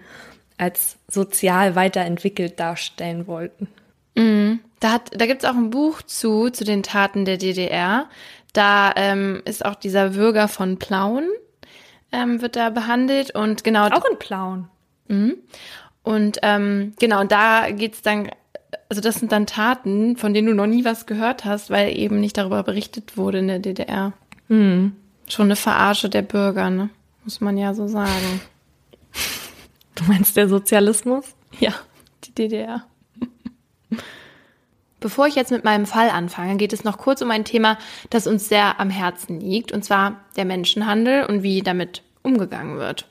als sozial weiterentwickelt darstellen wollten.
Mhm. Da, hat, da gibt es auch ein Buch zu, zu den Taten der DDR. Da ähm, ist auch dieser Bürger von Plauen, ähm, wird da behandelt und genau.
Auch in Plauen.
Mhm. Und ähm, genau, da geht's dann, also das sind dann Taten, von denen du noch nie was gehört hast, weil eben nicht darüber berichtet wurde in der DDR. Mhm. Schon eine Verarsche der Bürger, ne? Muss man ja so sagen.
Du meinst der Sozialismus?
Ja, die DDR. Bevor ich jetzt mit meinem Fall anfange, geht es noch kurz um ein Thema, das uns sehr am Herzen liegt, und zwar der Menschenhandel und wie damit umgegangen wird.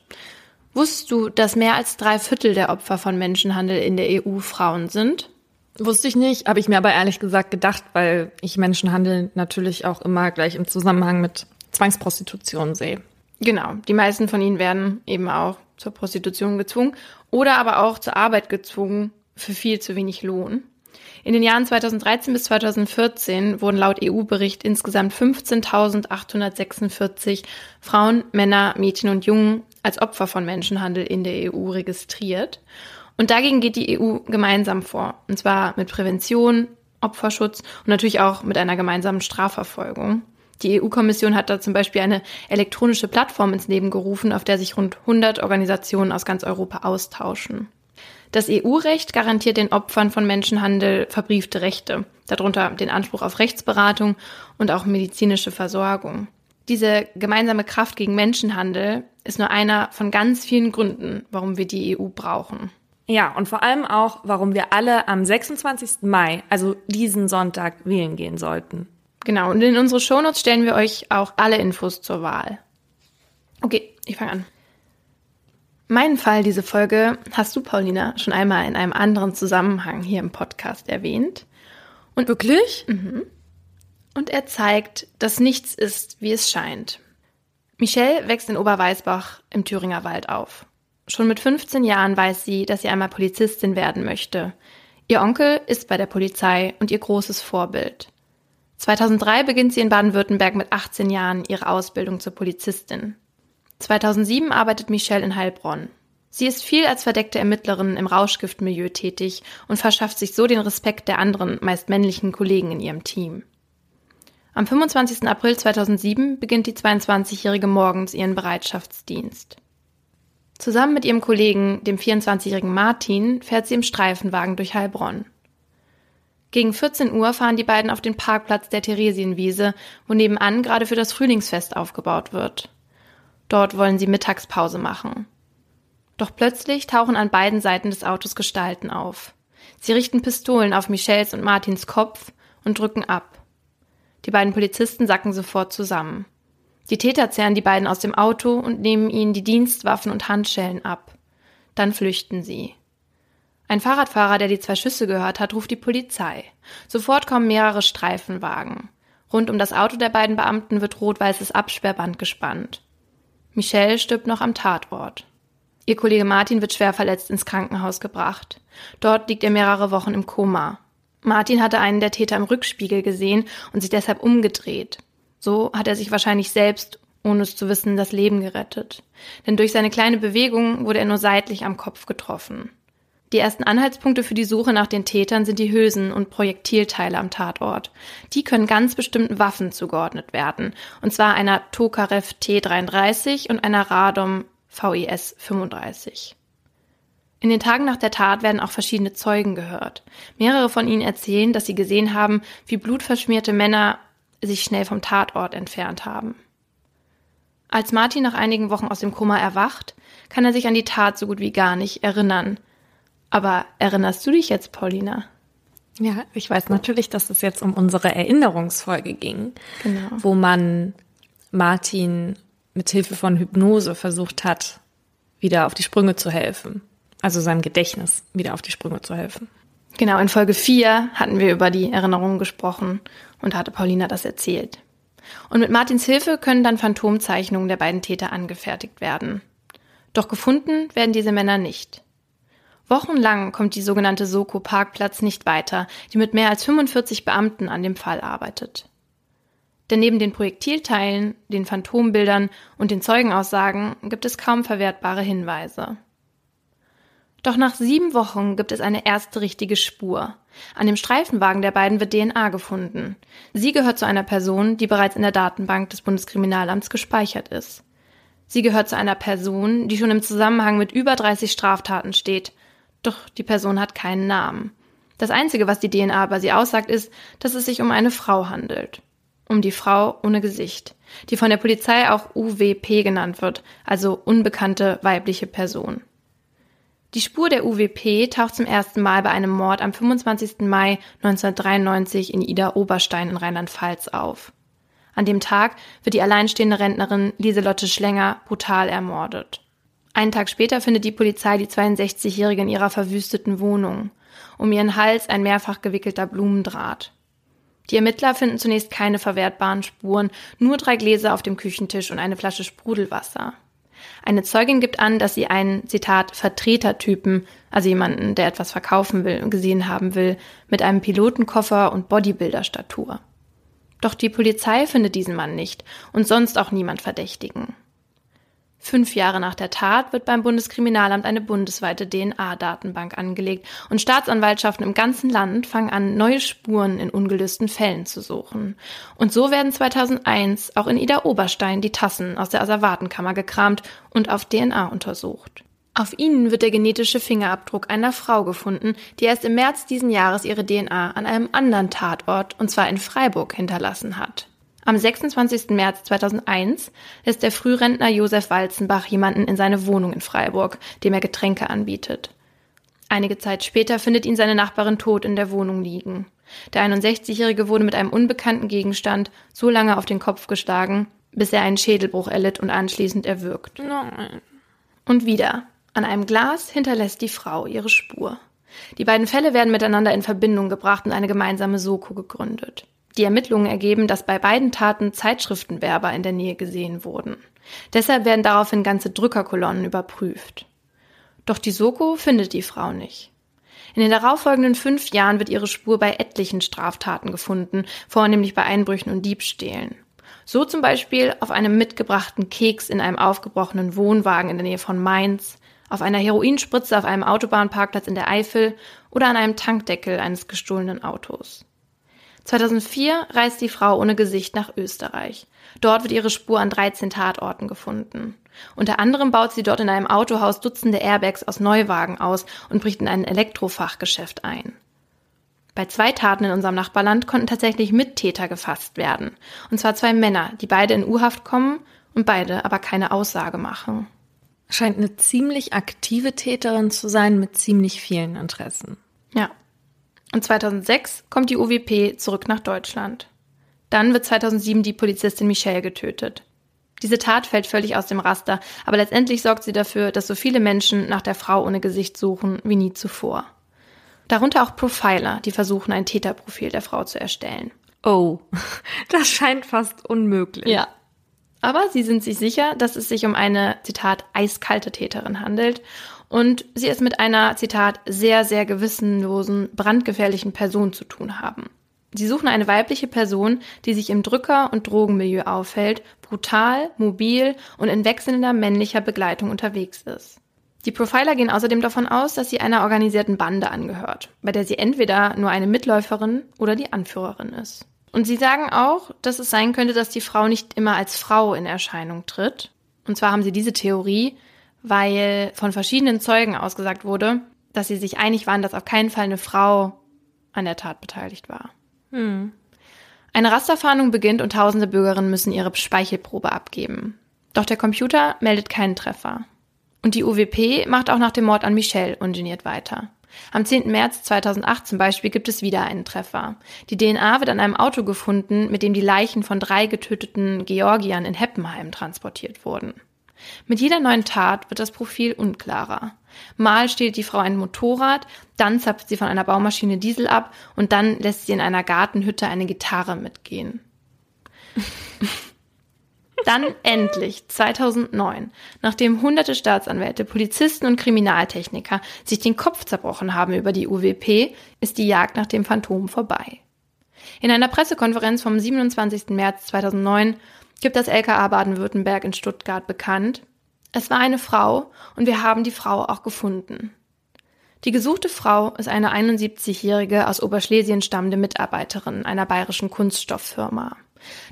Wusstest du, dass mehr als drei Viertel der Opfer von Menschenhandel in der EU Frauen sind?
Wusste ich nicht, habe ich mir aber ehrlich gesagt gedacht, weil ich Menschenhandel natürlich auch immer gleich im Zusammenhang mit Zwangsprostitution sehe.
Genau, die meisten von ihnen werden eben auch zur Prostitution gezwungen oder aber auch zur Arbeit gezwungen für viel zu wenig Lohn. In den Jahren 2013 bis 2014 wurden laut EU-Bericht insgesamt 15.846 Frauen, Männer, Mädchen und Jungen als Opfer von Menschenhandel in der EU registriert. Und dagegen geht die EU gemeinsam vor. Und zwar mit Prävention, Opferschutz und natürlich auch mit einer gemeinsamen Strafverfolgung. Die EU-Kommission hat da zum Beispiel eine elektronische Plattform ins Leben gerufen, auf der sich rund 100 Organisationen aus ganz Europa austauschen. Das EU-Recht garantiert den Opfern von Menschenhandel verbriefte Rechte, darunter den Anspruch auf Rechtsberatung und auch medizinische Versorgung. Diese gemeinsame Kraft gegen Menschenhandel ist nur einer von ganz vielen Gründen, warum wir die EU brauchen.
Ja, und vor allem auch, warum wir alle am 26. Mai, also diesen Sonntag, wählen gehen sollten.
Genau, und in unsere Shownotes stellen wir euch auch alle Infos zur Wahl. Okay, ich fange an. Meinen Fall, diese Folge, hast du, Paulina, schon einmal in einem anderen Zusammenhang hier im Podcast erwähnt.
Und wirklich?
Mhm. Und er zeigt, dass nichts ist, wie es scheint. Michelle wächst in Oberweißbach im Thüringer Wald auf. Schon mit 15 Jahren weiß sie, dass sie einmal Polizistin werden möchte. Ihr Onkel ist bei der Polizei und ihr großes Vorbild. 2003 beginnt sie in Baden-Württemberg mit 18 Jahren ihre Ausbildung zur Polizistin. 2007 arbeitet Michelle in Heilbronn. Sie ist viel als verdeckte Ermittlerin im Rauschgiftmilieu tätig und verschafft sich so den Respekt der anderen, meist männlichen Kollegen in ihrem Team. Am 25. April 2007 beginnt die 22-Jährige morgens ihren Bereitschaftsdienst. Zusammen mit ihrem Kollegen, dem 24-jährigen Martin, fährt sie im Streifenwagen durch Heilbronn. Gegen 14 Uhr fahren die beiden auf den Parkplatz der Theresienwiese, wo nebenan gerade für das Frühlingsfest aufgebaut wird. Dort wollen sie Mittagspause machen. Doch plötzlich tauchen an beiden Seiten des Autos Gestalten auf. Sie richten Pistolen auf Michels und Martins Kopf und drücken ab. Die beiden Polizisten sacken sofort zusammen. Die Täter zerren die beiden aus dem Auto und nehmen ihnen die Dienstwaffen und Handschellen ab. Dann flüchten sie. Ein Fahrradfahrer, der die zwei Schüsse gehört hat, ruft die Polizei. Sofort kommen mehrere Streifenwagen. Rund um das Auto der beiden Beamten wird rot-weißes Absperrband gespannt. Michelle stirbt noch am Tatort. Ihr Kollege Martin wird schwer verletzt ins Krankenhaus gebracht. Dort liegt er mehrere Wochen im Koma. Martin hatte einen der Täter im Rückspiegel gesehen und sich deshalb umgedreht. So hat er sich wahrscheinlich selbst, ohne es zu wissen, das Leben gerettet. Denn durch seine kleine Bewegung wurde er nur seitlich am Kopf getroffen. Die ersten Anhaltspunkte für die Suche nach den Tätern sind die Hülsen und Projektilteile am Tatort. Die können ganz bestimmten Waffen zugeordnet werden, und zwar einer Tokarev T33 und einer Radom VIS 35. In den Tagen nach der Tat werden auch verschiedene Zeugen gehört. Mehrere von ihnen erzählen, dass sie gesehen haben, wie blutverschmierte Männer sich schnell vom Tatort entfernt haben. Als Martin nach einigen Wochen aus dem Koma erwacht, kann er sich an die Tat so gut wie gar nicht erinnern. Aber erinnerst du dich jetzt, Paulina?
Ja, ich weiß natürlich, dass es jetzt um unsere Erinnerungsfolge ging, genau. wo man Martin mit Hilfe von Hypnose versucht hat, wieder auf die Sprünge zu helfen also seinem Gedächtnis wieder auf die Sprünge zu helfen.
Genau, in Folge 4 hatten wir über die Erinnerungen gesprochen und hatte Paulina das erzählt. Und mit Martins Hilfe können dann Phantomzeichnungen der beiden Täter angefertigt werden. Doch gefunden werden diese Männer nicht. Wochenlang kommt die sogenannte Soko Parkplatz nicht weiter, die mit mehr als 45 Beamten an dem Fall arbeitet. Denn neben den Projektilteilen, den Phantombildern und den Zeugenaussagen gibt es kaum verwertbare Hinweise. Doch nach sieben Wochen gibt es eine erste richtige Spur. An dem Streifenwagen der beiden wird DNA gefunden. Sie gehört zu einer Person, die bereits in der Datenbank des Bundeskriminalamts gespeichert ist. Sie gehört zu einer Person, die schon im Zusammenhang mit über 30 Straftaten steht. Doch die Person hat keinen Namen. Das Einzige, was die DNA über sie aussagt, ist, dass es sich um eine Frau handelt. Um die Frau ohne Gesicht, die von der Polizei auch UWP genannt wird, also unbekannte weibliche Person. Die Spur der UWP taucht zum ersten Mal bei einem Mord am 25. Mai 1993 in Ida Oberstein in Rheinland-Pfalz auf. An dem Tag wird die alleinstehende Rentnerin Lieselotte Schlenger brutal ermordet. Einen Tag später findet die Polizei die 62-Jährige in ihrer verwüsteten Wohnung. Um ihren Hals ein mehrfach gewickelter Blumendraht. Die Ermittler finden zunächst keine verwertbaren Spuren, nur drei Gläser auf dem Küchentisch und eine Flasche Sprudelwasser. Eine Zeugin gibt an, dass sie einen, Zitat, Vertretertypen, also jemanden, der etwas verkaufen will und gesehen haben will, mit einem Pilotenkoffer und Bodybuilder-Statur. Doch die Polizei findet diesen Mann nicht und sonst auch niemand verdächtigen. Fünf Jahre nach der Tat wird beim Bundeskriminalamt eine bundesweite DNA-Datenbank angelegt und Staatsanwaltschaften im ganzen Land fangen an, neue Spuren in ungelösten Fällen zu suchen. Und so werden 2001 auch in Ida Oberstein die Tassen aus der Asservatenkammer gekramt und auf DNA untersucht. Auf ihnen wird der genetische Fingerabdruck einer Frau gefunden, die erst im März diesen Jahres ihre DNA an einem anderen Tatort, und zwar in Freiburg, hinterlassen hat. Am 26. März 2001 lässt der Frührentner Josef Walzenbach jemanden in seine Wohnung in Freiburg, dem er Getränke anbietet. Einige Zeit später findet ihn seine Nachbarin tot in der Wohnung liegen. Der 61-Jährige wurde mit einem unbekannten Gegenstand so lange auf den Kopf geschlagen, bis er einen Schädelbruch erlitt und anschließend erwürgt. Nein. Und wieder. An einem Glas hinterlässt die Frau ihre Spur. Die beiden Fälle werden miteinander in Verbindung gebracht und eine gemeinsame Soko gegründet. Die Ermittlungen ergeben, dass bei beiden Taten Zeitschriftenwerber in der Nähe gesehen wurden. Deshalb werden daraufhin ganze Drückerkolonnen überprüft. Doch die Soko findet die Frau nicht. In den darauffolgenden fünf Jahren wird ihre Spur bei etlichen Straftaten gefunden, vornehmlich bei Einbrüchen und Diebstählen. So zum Beispiel auf einem mitgebrachten Keks in einem aufgebrochenen Wohnwagen in der Nähe von Mainz, auf einer Heroinspritze auf einem Autobahnparkplatz in der Eifel oder an einem Tankdeckel eines gestohlenen Autos. 2004 reist die Frau ohne Gesicht nach Österreich. Dort wird ihre Spur an 13 Tatorten gefunden. Unter anderem baut sie dort in einem Autohaus Dutzende Airbags aus Neuwagen aus und bricht in ein Elektrofachgeschäft ein. Bei zwei Taten in unserem Nachbarland konnten tatsächlich Mittäter gefasst werden. Und zwar zwei Männer, die beide in U-Haft kommen und beide aber keine Aussage machen.
Scheint eine ziemlich aktive Täterin zu sein mit ziemlich vielen Interessen.
Ja. Und 2006 kommt die UWP zurück nach Deutschland. Dann wird 2007 die Polizistin Michelle getötet. Diese Tat fällt völlig aus dem Raster, aber letztendlich sorgt sie dafür, dass so viele Menschen nach der Frau ohne Gesicht suchen wie nie zuvor. Darunter auch Profiler, die versuchen, ein Täterprofil der Frau zu erstellen.
Oh, das scheint fast unmöglich.
Ja. Aber sie sind sich sicher, dass es sich um eine, Zitat, eiskalte Täterin handelt und sie es mit einer, Zitat, sehr, sehr gewissenlosen, brandgefährlichen Person zu tun haben. Sie suchen eine weibliche Person, die sich im Drücker- und Drogenmilieu aufhält, brutal, mobil und in wechselnder männlicher Begleitung unterwegs ist. Die Profiler gehen außerdem davon aus, dass sie einer organisierten Bande angehört, bei der sie entweder nur eine Mitläuferin oder die Anführerin ist. Und sie sagen auch, dass es sein könnte, dass die Frau nicht immer als Frau in Erscheinung tritt. Und zwar haben sie diese Theorie, weil von verschiedenen Zeugen ausgesagt wurde, dass sie sich einig waren, dass auf keinen Fall eine Frau an der Tat beteiligt war. Hm. Eine Rasterfahndung beginnt und tausende Bürgerinnen müssen ihre Speichelprobe abgeben. Doch der Computer meldet keinen Treffer. Und die UWP macht auch nach dem Mord an Michelle ungeniert weiter. Am 10. März 2008 zum Beispiel gibt es wieder einen Treffer. Die DNA wird an einem Auto gefunden, mit dem die Leichen von drei getöteten Georgiern in Heppenheim transportiert wurden. Mit jeder neuen Tat wird das Profil unklarer. Mal steht die Frau ein Motorrad, dann zapft sie von einer Baumaschine Diesel ab und dann lässt sie in einer Gartenhütte eine Gitarre mitgehen. Dann endlich 2009, nachdem hunderte Staatsanwälte, Polizisten und Kriminaltechniker sich den Kopf zerbrochen haben über die UWP, ist die Jagd nach dem Phantom vorbei. In einer Pressekonferenz vom 27. März 2009 gibt das LKA Baden-Württemberg in Stuttgart bekannt, es war eine Frau und wir haben die Frau auch gefunden. Die gesuchte Frau ist eine 71-jährige aus Oberschlesien stammende Mitarbeiterin einer bayerischen Kunststofffirma.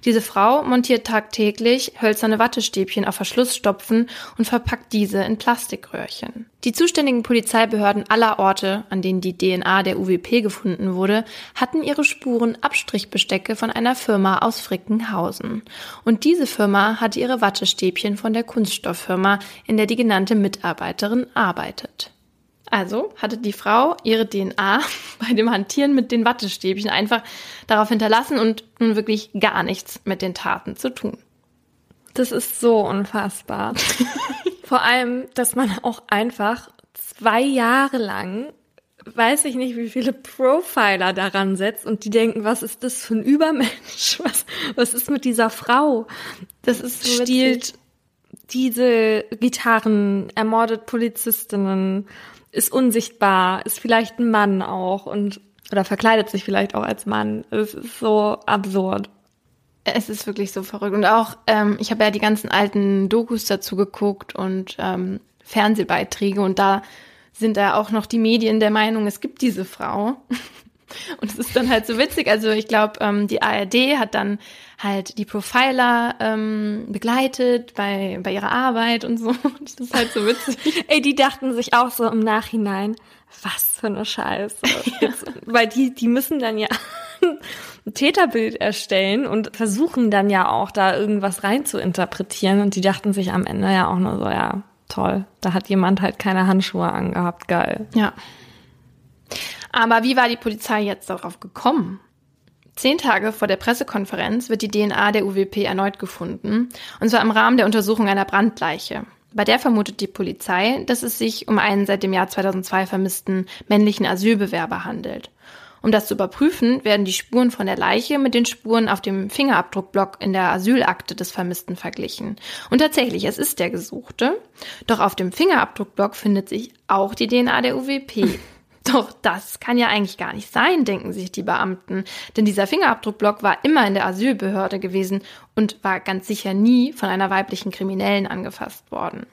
Diese Frau montiert tagtäglich hölzerne Wattestäbchen auf Verschlussstopfen und verpackt diese in Plastikröhrchen. Die zuständigen Polizeibehörden aller Orte, an denen die DNA der UWP gefunden wurde, hatten ihre Spuren Abstrichbestecke von einer Firma aus Frickenhausen. Und diese Firma hatte ihre Wattestäbchen von der Kunststofffirma, in der die genannte Mitarbeiterin arbeitet. Also hatte die Frau ihre DNA bei dem Hantieren mit den Wattestäbchen einfach darauf hinterlassen und nun wirklich gar nichts mit den Taten zu tun.
Das ist so unfassbar. Vor allem, dass man auch einfach zwei Jahre lang, weiß ich nicht, wie viele Profiler daran setzt und die denken, was ist das für ein Übermensch? Was, was ist mit dieser Frau? Das ist so stiehlt diese Gitarren, ermordet Polizistinnen, ist unsichtbar, ist vielleicht ein Mann auch und oder verkleidet sich vielleicht auch als Mann. Es ist so absurd.
Es ist wirklich so verrückt. Und auch, ähm, ich habe ja die ganzen alten Dokus dazu geguckt und ähm, Fernsehbeiträge und da sind da auch noch die Medien der Meinung, es gibt diese Frau. Und es ist dann halt so witzig. Also ich glaube, ähm, die ARD hat dann halt die Profiler ähm, begleitet bei, bei ihrer Arbeit und so. Das ist halt so witzig.
Ey, die dachten sich auch so im Nachhinein, was für eine Scheiße. Jetzt, weil die, die müssen dann ja ein Täterbild erstellen und versuchen dann ja auch da irgendwas rein zu interpretieren. Und die dachten sich am Ende ja auch nur so, ja, toll, da hat jemand halt keine Handschuhe angehabt, geil.
Ja. Aber wie war die Polizei jetzt darauf gekommen? Zehn Tage vor der Pressekonferenz wird die DNA der UWP erneut gefunden, und zwar im Rahmen der Untersuchung einer Brandleiche. Bei der vermutet die Polizei, dass es sich um einen seit dem Jahr 2002 vermissten männlichen Asylbewerber handelt. Um das zu überprüfen, werden die Spuren von der Leiche mit den Spuren auf dem Fingerabdruckblock in der Asylakte des Vermissten verglichen. Und tatsächlich, es ist der Gesuchte. Doch auf dem Fingerabdruckblock findet sich auch die DNA der UWP. Doch das kann ja eigentlich gar nicht sein, denken sich die Beamten. Denn dieser Fingerabdruckblock war immer in der Asylbehörde gewesen und war ganz sicher nie von einer weiblichen Kriminellen angefasst worden.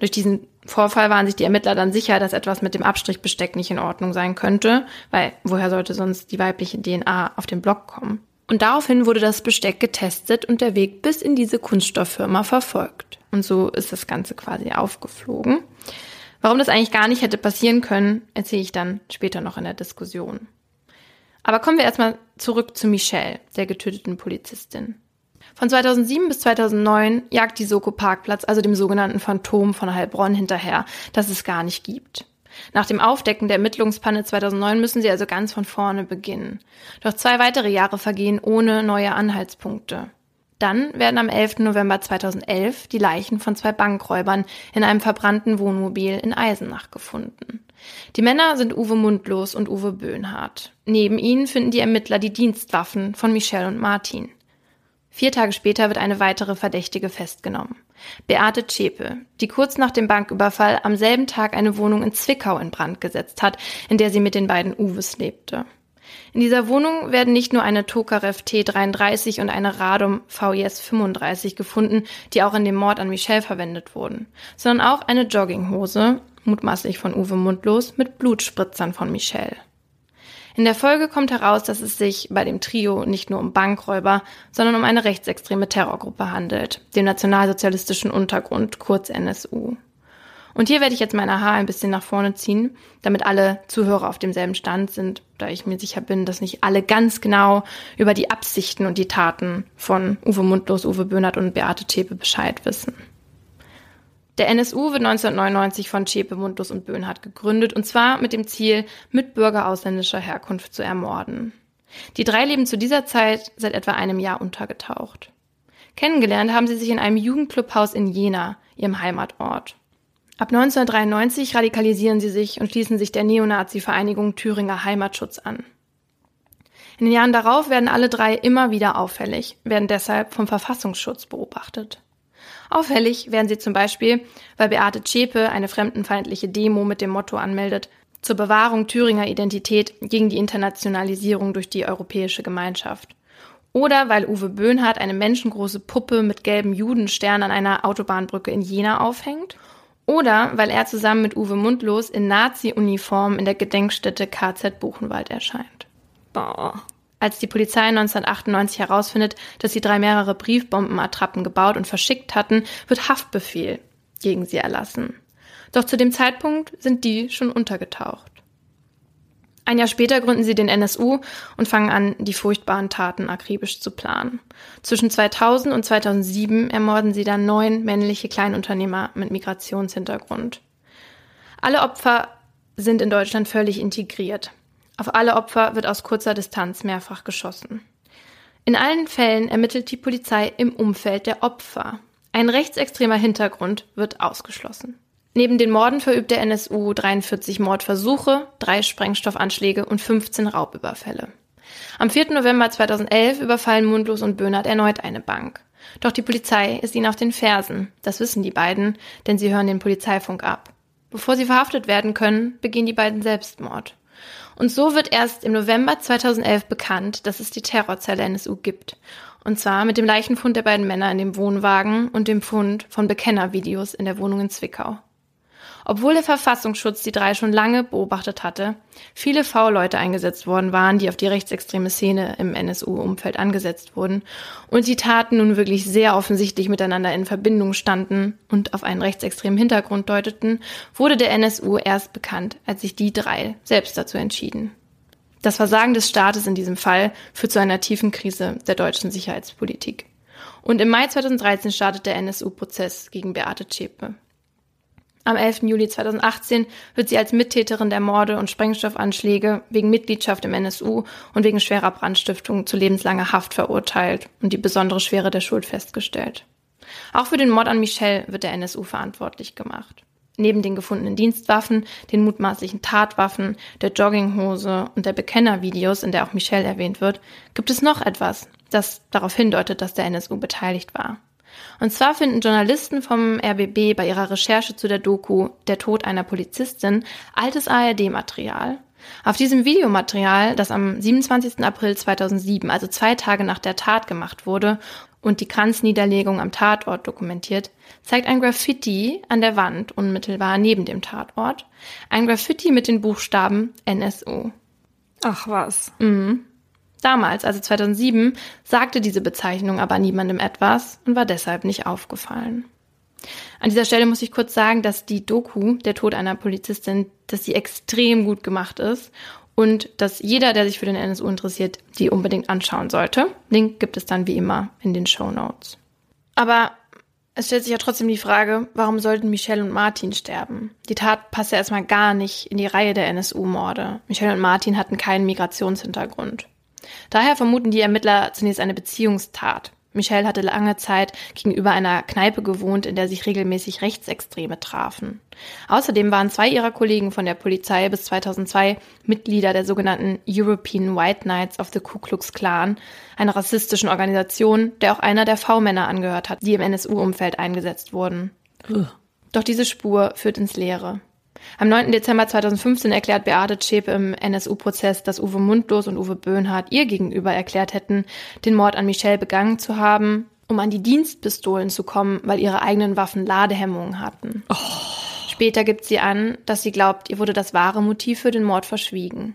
Durch diesen Vorfall waren sich die Ermittler dann sicher, dass etwas mit dem Abstrichbesteck nicht in Ordnung sein könnte, weil woher sollte sonst die weibliche DNA auf den Block kommen? Und daraufhin wurde das Besteck getestet und der Weg bis in diese Kunststofffirma verfolgt. Und so ist das Ganze quasi aufgeflogen. Warum das eigentlich gar nicht hätte passieren können, erzähle ich dann später noch in der Diskussion. Aber kommen wir erstmal zurück zu Michelle, der getöteten Polizistin. Von 2007 bis 2009 jagt die Soko Parkplatz also dem sogenannten Phantom von Heilbronn hinterher, das es gar nicht gibt. Nach dem Aufdecken der Ermittlungspanne 2009 müssen sie also ganz von vorne beginnen. Doch zwei weitere Jahre vergehen ohne neue Anhaltspunkte. Dann werden am 11. November 2011 die Leichen von zwei Bankräubern in einem verbrannten Wohnmobil in Eisenach gefunden. Die Männer sind Uwe Mundlos und Uwe Böhnhardt. Neben ihnen finden die Ermittler die Dienstwaffen von Michelle und Martin. Vier Tage später wird eine weitere Verdächtige festgenommen. Beate Zschäpe, die kurz nach dem Banküberfall am selben Tag eine Wohnung in Zwickau in Brand gesetzt hat, in der sie mit den beiden Uwes lebte. In dieser Wohnung werden nicht nur eine Tokarev T33 und eine Radom VIS 35 gefunden, die auch in dem Mord an Michelle verwendet wurden, sondern auch eine Jogginghose, mutmaßlich von Uwe Mundlos, mit Blutspritzern von Michelle. In der Folge kommt heraus, dass es sich bei dem Trio nicht nur um Bankräuber, sondern um eine rechtsextreme Terrorgruppe handelt, dem nationalsozialistischen Untergrund, kurz NSU. Und hier werde ich jetzt meine Haar ein bisschen nach vorne ziehen, damit alle Zuhörer auf demselben Stand sind, da ich mir sicher bin, dass nicht alle ganz genau über die Absichten und die Taten von Uwe Mundlos, Uwe Böhnert und Beate Zschäpe Bescheid wissen. Der NSU wird 1999 von Zschäpe, Mundlos und Böhnhardt gegründet, und zwar mit dem Ziel, Mitbürger ausländischer Herkunft zu ermorden. Die drei leben zu dieser Zeit seit etwa einem Jahr untergetaucht. Kennengelernt haben sie sich in einem Jugendclubhaus in Jena, ihrem Heimatort. Ab 1993 radikalisieren sie sich und schließen sich der Neonazi-Vereinigung Thüringer Heimatschutz an. In den Jahren darauf werden alle drei immer wieder auffällig, werden deshalb vom Verfassungsschutz beobachtet. Auffällig werden sie zum Beispiel, weil Beate Zschäpe eine fremdenfeindliche Demo mit dem Motto anmeldet, zur Bewahrung Thüringer Identität gegen die Internationalisierung durch die europäische Gemeinschaft. Oder weil Uwe Böhnhardt eine menschengroße Puppe mit gelbem Judenstern an einer Autobahnbrücke in Jena aufhängt oder weil er zusammen mit Uwe Mundlos in Nazi-Uniform in der Gedenkstätte KZ Buchenwald erscheint. Boah. Als die Polizei 1998 herausfindet, dass die drei mehrere Briefbombenattrappen gebaut und verschickt hatten, wird Haftbefehl gegen sie erlassen. Doch zu dem Zeitpunkt sind die schon untergetaucht. Ein Jahr später gründen sie den NSU und fangen an, die furchtbaren Taten akribisch zu planen. Zwischen 2000 und 2007 ermorden sie dann neun männliche Kleinunternehmer mit Migrationshintergrund. Alle Opfer sind in Deutschland völlig integriert. Auf alle Opfer wird aus kurzer Distanz mehrfach geschossen. In allen Fällen ermittelt die Polizei im Umfeld der Opfer. Ein rechtsextremer Hintergrund wird ausgeschlossen. Neben den Morden verübt der NSU 43 Mordversuche, drei Sprengstoffanschläge und 15 Raubüberfälle. Am 4. November 2011 überfallen Mundlos und Böhnert erneut eine Bank. Doch die Polizei ist ihnen auf den Fersen. Das wissen die beiden, denn sie hören den Polizeifunk ab. Bevor sie verhaftet werden können, begehen die beiden Selbstmord. Und so wird erst im November 2011 bekannt, dass es die Terrorzelle NSU gibt. Und zwar mit dem Leichenfund der beiden Männer in dem Wohnwagen und dem Fund von Bekennervideos in der Wohnung in Zwickau. Obwohl der Verfassungsschutz die drei schon lange beobachtet hatte, viele V-Leute eingesetzt worden waren, die auf die rechtsextreme Szene im NSU-Umfeld angesetzt wurden und die Taten nun wirklich sehr offensichtlich miteinander in Verbindung standen und auf einen rechtsextremen Hintergrund deuteten, wurde der NSU erst bekannt, als sich die drei selbst dazu entschieden. Das Versagen des Staates in diesem Fall führt zu einer tiefen Krise der deutschen Sicherheitspolitik. Und im Mai 2013 startet der NSU-Prozess gegen Beate Zschäpe. Am 11. Juli 2018 wird sie als Mittäterin der Morde und Sprengstoffanschläge wegen Mitgliedschaft im NSU und wegen schwerer Brandstiftung zu lebenslanger Haft verurteilt und die besondere Schwere der Schuld festgestellt. Auch für den Mord an Michelle wird der NSU verantwortlich gemacht. neben den gefundenen Dienstwaffen, den mutmaßlichen Tatwaffen, der Jogginghose und der Bekennervideos, in der auch Michelle erwähnt wird, gibt es noch etwas, das darauf hindeutet, dass der NSU beteiligt war. Und zwar finden Journalisten vom RBB bei ihrer Recherche zu der Doku Der Tod einer Polizistin altes ARD-Material. Auf diesem Videomaterial, das am 27. April 2007, also zwei Tage nach der Tat gemacht wurde und die Kranzniederlegung am Tatort dokumentiert, zeigt ein Graffiti an der Wand unmittelbar neben dem Tatort. Ein Graffiti mit den Buchstaben NSU.
Ach was.
Mhm. Damals, also 2007, sagte diese Bezeichnung aber niemandem etwas und war deshalb nicht aufgefallen. An dieser Stelle muss ich kurz sagen, dass die Doku, der Tod einer Polizistin, dass sie extrem gut gemacht ist und dass jeder, der sich für den NSU interessiert, die unbedingt anschauen sollte. Link gibt es dann wie immer in den Show Notes. Aber es stellt sich ja trotzdem die Frage, warum sollten Michelle und Martin sterben? Die Tat passt ja erstmal gar nicht in die Reihe der NSU-Morde. Michelle und Martin hatten keinen Migrationshintergrund. Daher vermuten die Ermittler zunächst eine Beziehungstat. Michelle hatte lange Zeit gegenüber einer Kneipe gewohnt, in der sich regelmäßig Rechtsextreme trafen. Außerdem waren zwei ihrer Kollegen von der Polizei bis 2002 Mitglieder der sogenannten European White Knights of the Ku Klux Klan, einer rassistischen Organisation, der auch einer der V-Männer angehört hat, die im NSU-Umfeld eingesetzt wurden. Ugh. Doch diese Spur führt ins Leere. Am 9. Dezember 2015 erklärt Beate Zschäpe im NSU-Prozess, dass Uwe Mundlos und Uwe Böhnhardt ihr gegenüber erklärt hätten, den Mord an Michelle begangen zu haben, um an die Dienstpistolen zu kommen, weil ihre eigenen Waffen Ladehemmungen hatten. Oh. Später gibt sie an, dass sie glaubt, ihr wurde das wahre Motiv für den Mord verschwiegen.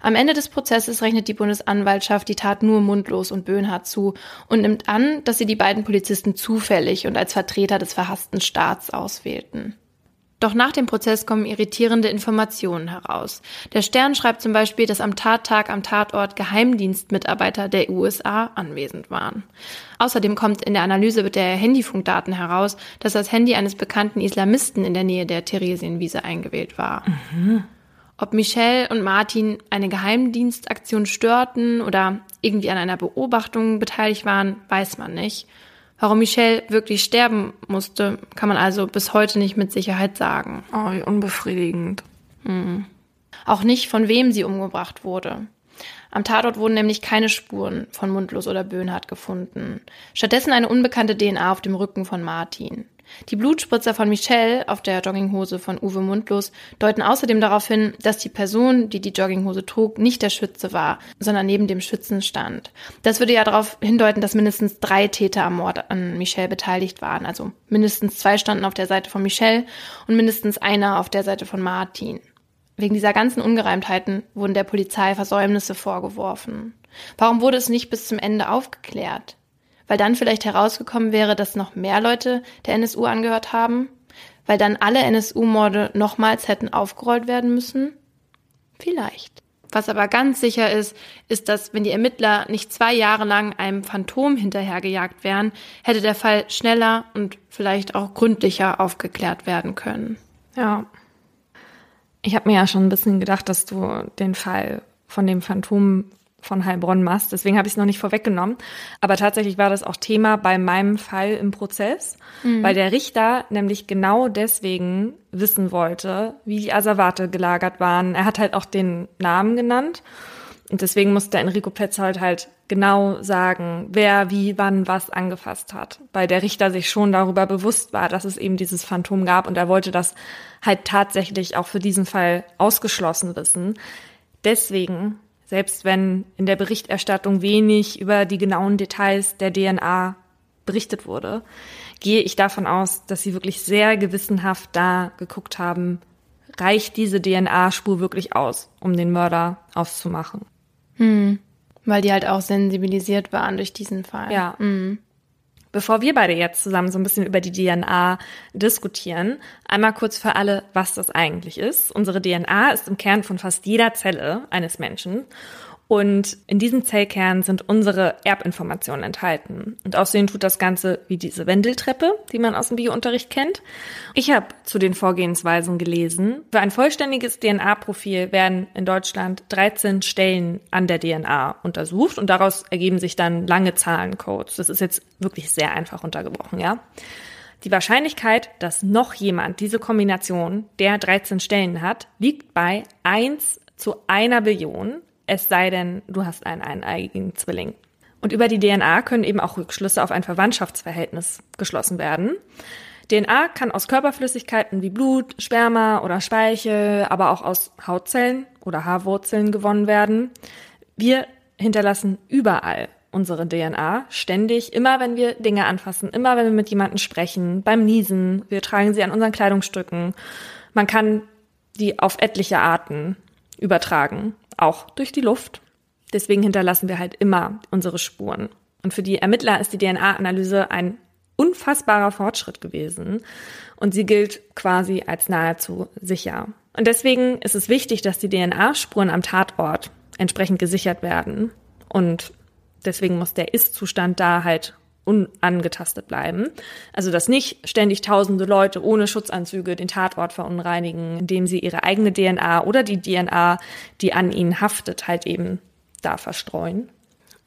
Am Ende des Prozesses rechnet die Bundesanwaltschaft die Tat nur Mundlos und Böhnhardt zu und nimmt an, dass sie die beiden Polizisten zufällig und als Vertreter des verhassten Staats auswählten. Doch nach dem Prozess kommen irritierende Informationen heraus. Der Stern schreibt zum Beispiel, dass am Tattag am Tatort Geheimdienstmitarbeiter der USA anwesend waren. Außerdem kommt in der Analyse der Handyfunkdaten heraus, dass das Handy eines bekannten Islamisten in der Nähe der Theresienwiese eingewählt war. Mhm. Ob Michelle und Martin eine Geheimdienstaktion störten oder irgendwie an einer Beobachtung beteiligt waren, weiß man nicht. Warum Michelle wirklich sterben musste, kann man also bis heute nicht mit Sicherheit sagen.
Oh, wie unbefriedigend.
Mhm. Auch nicht, von wem sie umgebracht wurde. Am Tatort wurden nämlich keine Spuren von Mundlos oder Böhnhardt gefunden. Stattdessen eine unbekannte DNA auf dem Rücken von Martin. Die Blutspritzer von Michelle auf der Jogginghose von Uwe Mundlos deuten außerdem darauf hin, dass die Person, die die Jogginghose trug, nicht der Schütze war, sondern neben dem Schützen stand. Das würde ja darauf hindeuten, dass mindestens drei Täter am Mord an Michelle beteiligt waren. Also mindestens zwei standen auf der Seite von Michelle und mindestens einer auf der Seite von Martin. Wegen dieser ganzen Ungereimtheiten wurden der Polizei Versäumnisse vorgeworfen. Warum wurde es nicht bis zum Ende aufgeklärt? Weil dann vielleicht herausgekommen wäre, dass noch mehr Leute der NSU angehört haben, weil dann alle NSU-Morde nochmals hätten aufgerollt werden müssen? Vielleicht. Was aber ganz sicher ist, ist, dass wenn die Ermittler nicht zwei Jahre lang einem Phantom hinterhergejagt wären, hätte der Fall schneller und vielleicht auch gründlicher aufgeklärt werden können.
Ja. Ich habe mir ja schon ein bisschen gedacht, dass du den Fall von dem Phantom von Heilbronn machst. Deswegen habe ich es noch nicht vorweggenommen. Aber tatsächlich war das auch Thema bei meinem Fall im Prozess, mhm. weil der Richter nämlich genau deswegen wissen wollte, wie die Asservate gelagert waren. Er hat halt auch den Namen genannt. Und deswegen musste Enrico Petzold halt genau sagen, wer wie wann was angefasst hat, weil der Richter sich schon darüber bewusst war, dass es eben dieses Phantom gab und er wollte das halt tatsächlich auch für diesen Fall ausgeschlossen wissen. Deswegen selbst wenn in der Berichterstattung wenig über die genauen Details der DNA berichtet wurde, gehe ich davon aus, dass sie wirklich sehr gewissenhaft da geguckt haben, reicht diese DNA-Spur wirklich aus, um den Mörder auszumachen.
Hm. Weil die halt auch sensibilisiert waren durch diesen Fall.
Ja. Hm. Bevor wir beide jetzt zusammen so ein bisschen über die DNA diskutieren, einmal kurz für alle, was das eigentlich ist. Unsere DNA ist im Kern von fast jeder Zelle eines Menschen und in diesem Zellkern sind unsere Erbinformationen enthalten. Und außerdem tut das Ganze wie diese Wendeltreppe, die man aus dem Biounterricht kennt. Ich habe zu den Vorgehensweisen gelesen. Für ein vollständiges DNA-Profil werden in Deutschland 13 Stellen an der DNA untersucht und daraus ergeben sich dann lange Zahlencodes. Das ist jetzt wirklich sehr einfach untergebrochen, ja. Die Wahrscheinlichkeit, dass noch jemand diese Kombination der 13 Stellen hat, liegt bei 1 zu einer Billion, es sei denn, du hast einen eineigigen Zwilling. Und über die DNA können eben auch Rückschlüsse auf ein Verwandtschaftsverhältnis geschlossen werden. DNA kann aus Körperflüssigkeiten wie Blut, Sperma oder Speichel, aber auch aus Hautzellen oder Haarwurzeln gewonnen werden. Wir hinterlassen überall unsere DNA ständig, immer wenn wir Dinge anfassen, immer wenn wir mit jemandem sprechen, beim Niesen, wir tragen sie an unseren Kleidungsstücken. Man kann die auf etliche Arten übertragen, auch durch die Luft. Deswegen hinterlassen wir halt immer unsere Spuren. Und für die Ermittler ist die DNA-Analyse ein unfassbarer Fortschritt gewesen und sie gilt quasi als nahezu sicher. Und deswegen ist es wichtig, dass die DNA-Spuren am Tatort entsprechend gesichert werden. Und deswegen muss der Ist-Zustand da halt unangetastet bleiben. Also dass nicht ständig tausende Leute ohne Schutzanzüge den Tatort verunreinigen, indem sie ihre eigene DNA oder die DNA, die an ihnen haftet, halt eben da verstreuen.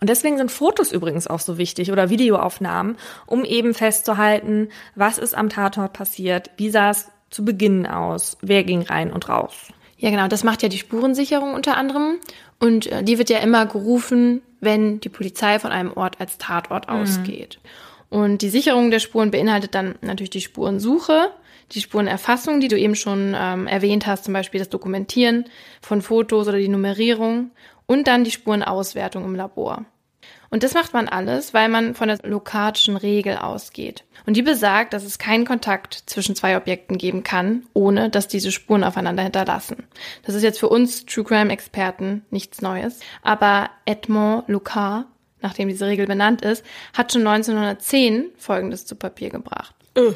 Und deswegen sind Fotos übrigens auch so wichtig oder Videoaufnahmen, um eben festzuhalten, was ist am Tatort passiert, wie sah es zu Beginn aus, wer ging rein und raus.
Ja, genau, das macht ja die Spurensicherung unter anderem. Und äh, die wird ja immer gerufen, wenn die Polizei von einem Ort als Tatort mhm. ausgeht. Und die Sicherung der Spuren beinhaltet dann natürlich die Spurensuche, die Spurenerfassung, die du eben schon ähm, erwähnt hast, zum Beispiel das Dokumentieren von Fotos oder die Nummerierung und dann die Spurenauswertung im Labor. Und das macht man alles, weil man von der Lokatschen Regel ausgeht. Und die besagt, dass es keinen Kontakt zwischen zwei Objekten geben kann, ohne dass diese Spuren aufeinander hinterlassen. Das ist jetzt für uns True Crime Experten nichts Neues. Aber Edmond Lucas, nachdem diese Regel benannt ist, hat schon 1910 Folgendes zu Papier gebracht. Äh.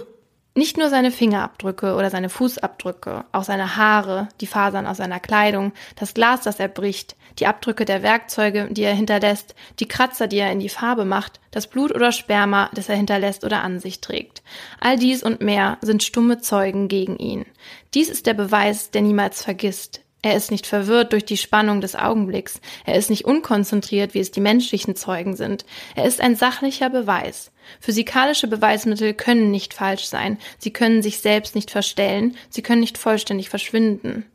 Nicht nur seine Fingerabdrücke oder seine Fußabdrücke, auch seine Haare, die Fasern aus seiner Kleidung, das Glas, das er bricht, die Abdrücke der Werkzeuge, die er hinterlässt, die Kratzer, die er in die Farbe macht, das Blut oder Sperma, das er hinterlässt oder an sich trägt. All dies und mehr sind stumme Zeugen gegen ihn. Dies ist der Beweis, der niemals vergisst, er ist nicht verwirrt durch die Spannung des Augenblicks. Er ist nicht unkonzentriert, wie es die menschlichen Zeugen sind. Er ist ein sachlicher Beweis. Physikalische Beweismittel können nicht falsch sein. Sie können sich selbst nicht verstellen. Sie können nicht vollständig verschwinden.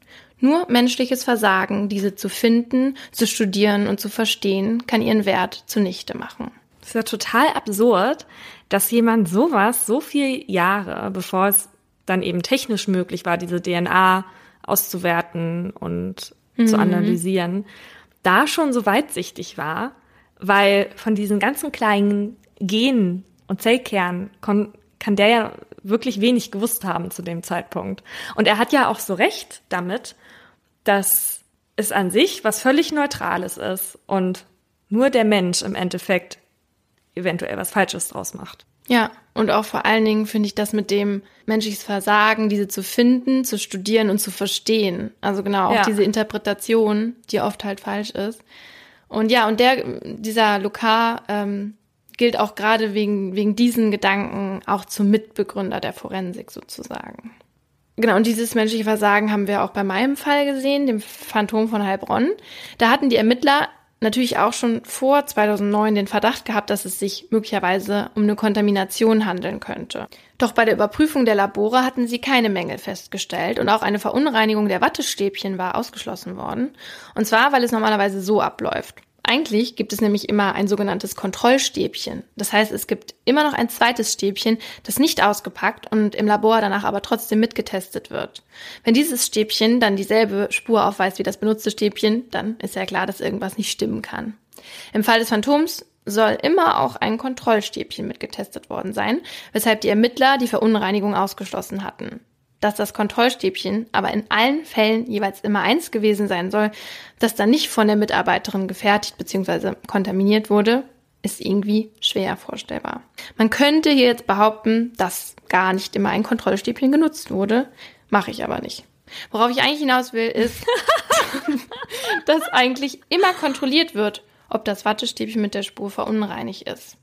Nur menschliches Versagen, diese zu finden, zu studieren und zu verstehen, kann ihren Wert zunichte machen.
Das ist ja total absurd, dass jemand sowas so viele Jahre, bevor es dann eben technisch möglich war, diese DNA auszuwerten und mhm. zu analysieren, da schon so weitsichtig war, weil von diesen ganzen kleinen Genen und Zellkernen kann der ja wirklich wenig gewusst haben zu dem Zeitpunkt. Und er hat ja auch so recht damit, dass es an sich was völlig Neutrales ist und nur der Mensch im Endeffekt eventuell was Falsches draus macht.
Ja, und auch vor allen Dingen finde ich das mit dem menschliches Versagen, diese zu finden, zu studieren und zu verstehen. Also genau, auch ja. diese Interpretation, die oft halt falsch ist. Und ja, und der, dieser Lokar ähm, gilt auch gerade wegen, wegen diesen Gedanken auch zum Mitbegründer der Forensik sozusagen. Genau, und dieses menschliche Versagen haben wir auch bei meinem Fall gesehen, dem Phantom von Heilbronn. Da hatten die Ermittler natürlich auch schon vor 2009 den Verdacht gehabt, dass es sich möglicherweise um eine Kontamination handeln könnte. Doch bei der Überprüfung der Labore hatten sie keine Mängel festgestellt und auch eine Verunreinigung der Wattestäbchen war ausgeschlossen worden. Und zwar, weil es normalerweise so abläuft. Eigentlich gibt es nämlich immer ein sogenanntes Kontrollstäbchen. Das heißt, es gibt immer noch ein zweites Stäbchen, das nicht ausgepackt und im Labor danach aber trotzdem mitgetestet wird. Wenn dieses Stäbchen dann dieselbe Spur aufweist wie das benutzte Stäbchen, dann ist ja klar, dass irgendwas nicht stimmen kann. Im Fall des Phantoms soll immer auch ein Kontrollstäbchen mitgetestet worden sein, weshalb die Ermittler die Verunreinigung ausgeschlossen hatten dass das Kontrollstäbchen aber in allen Fällen jeweils immer eins gewesen sein soll, das dann nicht von der Mitarbeiterin gefertigt bzw. kontaminiert wurde, ist irgendwie schwer vorstellbar. Man könnte hier jetzt behaupten, dass gar nicht immer ein Kontrollstäbchen genutzt wurde, mache ich aber nicht. Worauf ich eigentlich hinaus will, ist, dass eigentlich immer kontrolliert wird, ob das Wattestäbchen mit der Spur verunreinigt ist.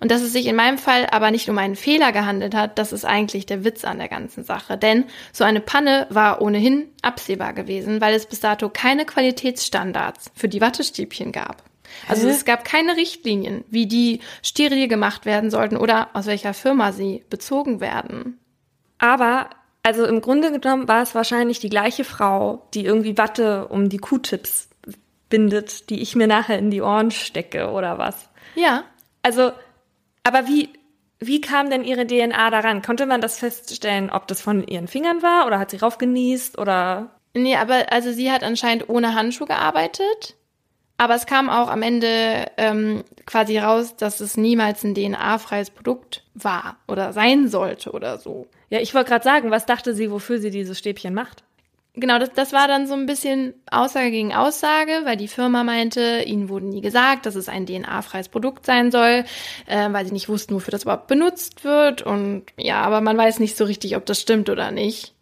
Und dass es sich in meinem Fall aber nicht um einen Fehler gehandelt hat, das ist eigentlich der Witz an der ganzen Sache. Denn so eine Panne war ohnehin absehbar gewesen, weil es bis dato keine Qualitätsstandards für die Wattestäbchen gab. Also
Hä?
es gab keine Richtlinien, wie die steril gemacht werden sollten oder aus welcher Firma sie bezogen werden.
Aber, also im Grunde genommen war es wahrscheinlich die gleiche Frau, die irgendwie Watte um die Q-Tips bindet, die ich mir nachher in die Ohren stecke oder was.
Ja.
Also, aber wie, wie kam denn ihre DNA daran? Konnte man das feststellen, ob das von ihren Fingern war oder hat sie raufgenießt oder?
Nee, aber also sie hat anscheinend ohne Handschuh gearbeitet. Aber es kam auch am Ende ähm, quasi raus, dass es niemals ein DNA-freies Produkt war oder sein sollte oder so.
Ja, ich wollte gerade sagen, was dachte sie, wofür sie dieses Stäbchen macht?
Genau, das, das war dann so ein bisschen Aussage gegen Aussage, weil die Firma meinte, ihnen wurde nie gesagt, dass es ein DNA-freies Produkt sein soll, äh, weil sie nicht wussten, wofür das überhaupt benutzt wird. Und ja, aber man weiß nicht so richtig, ob das stimmt oder nicht.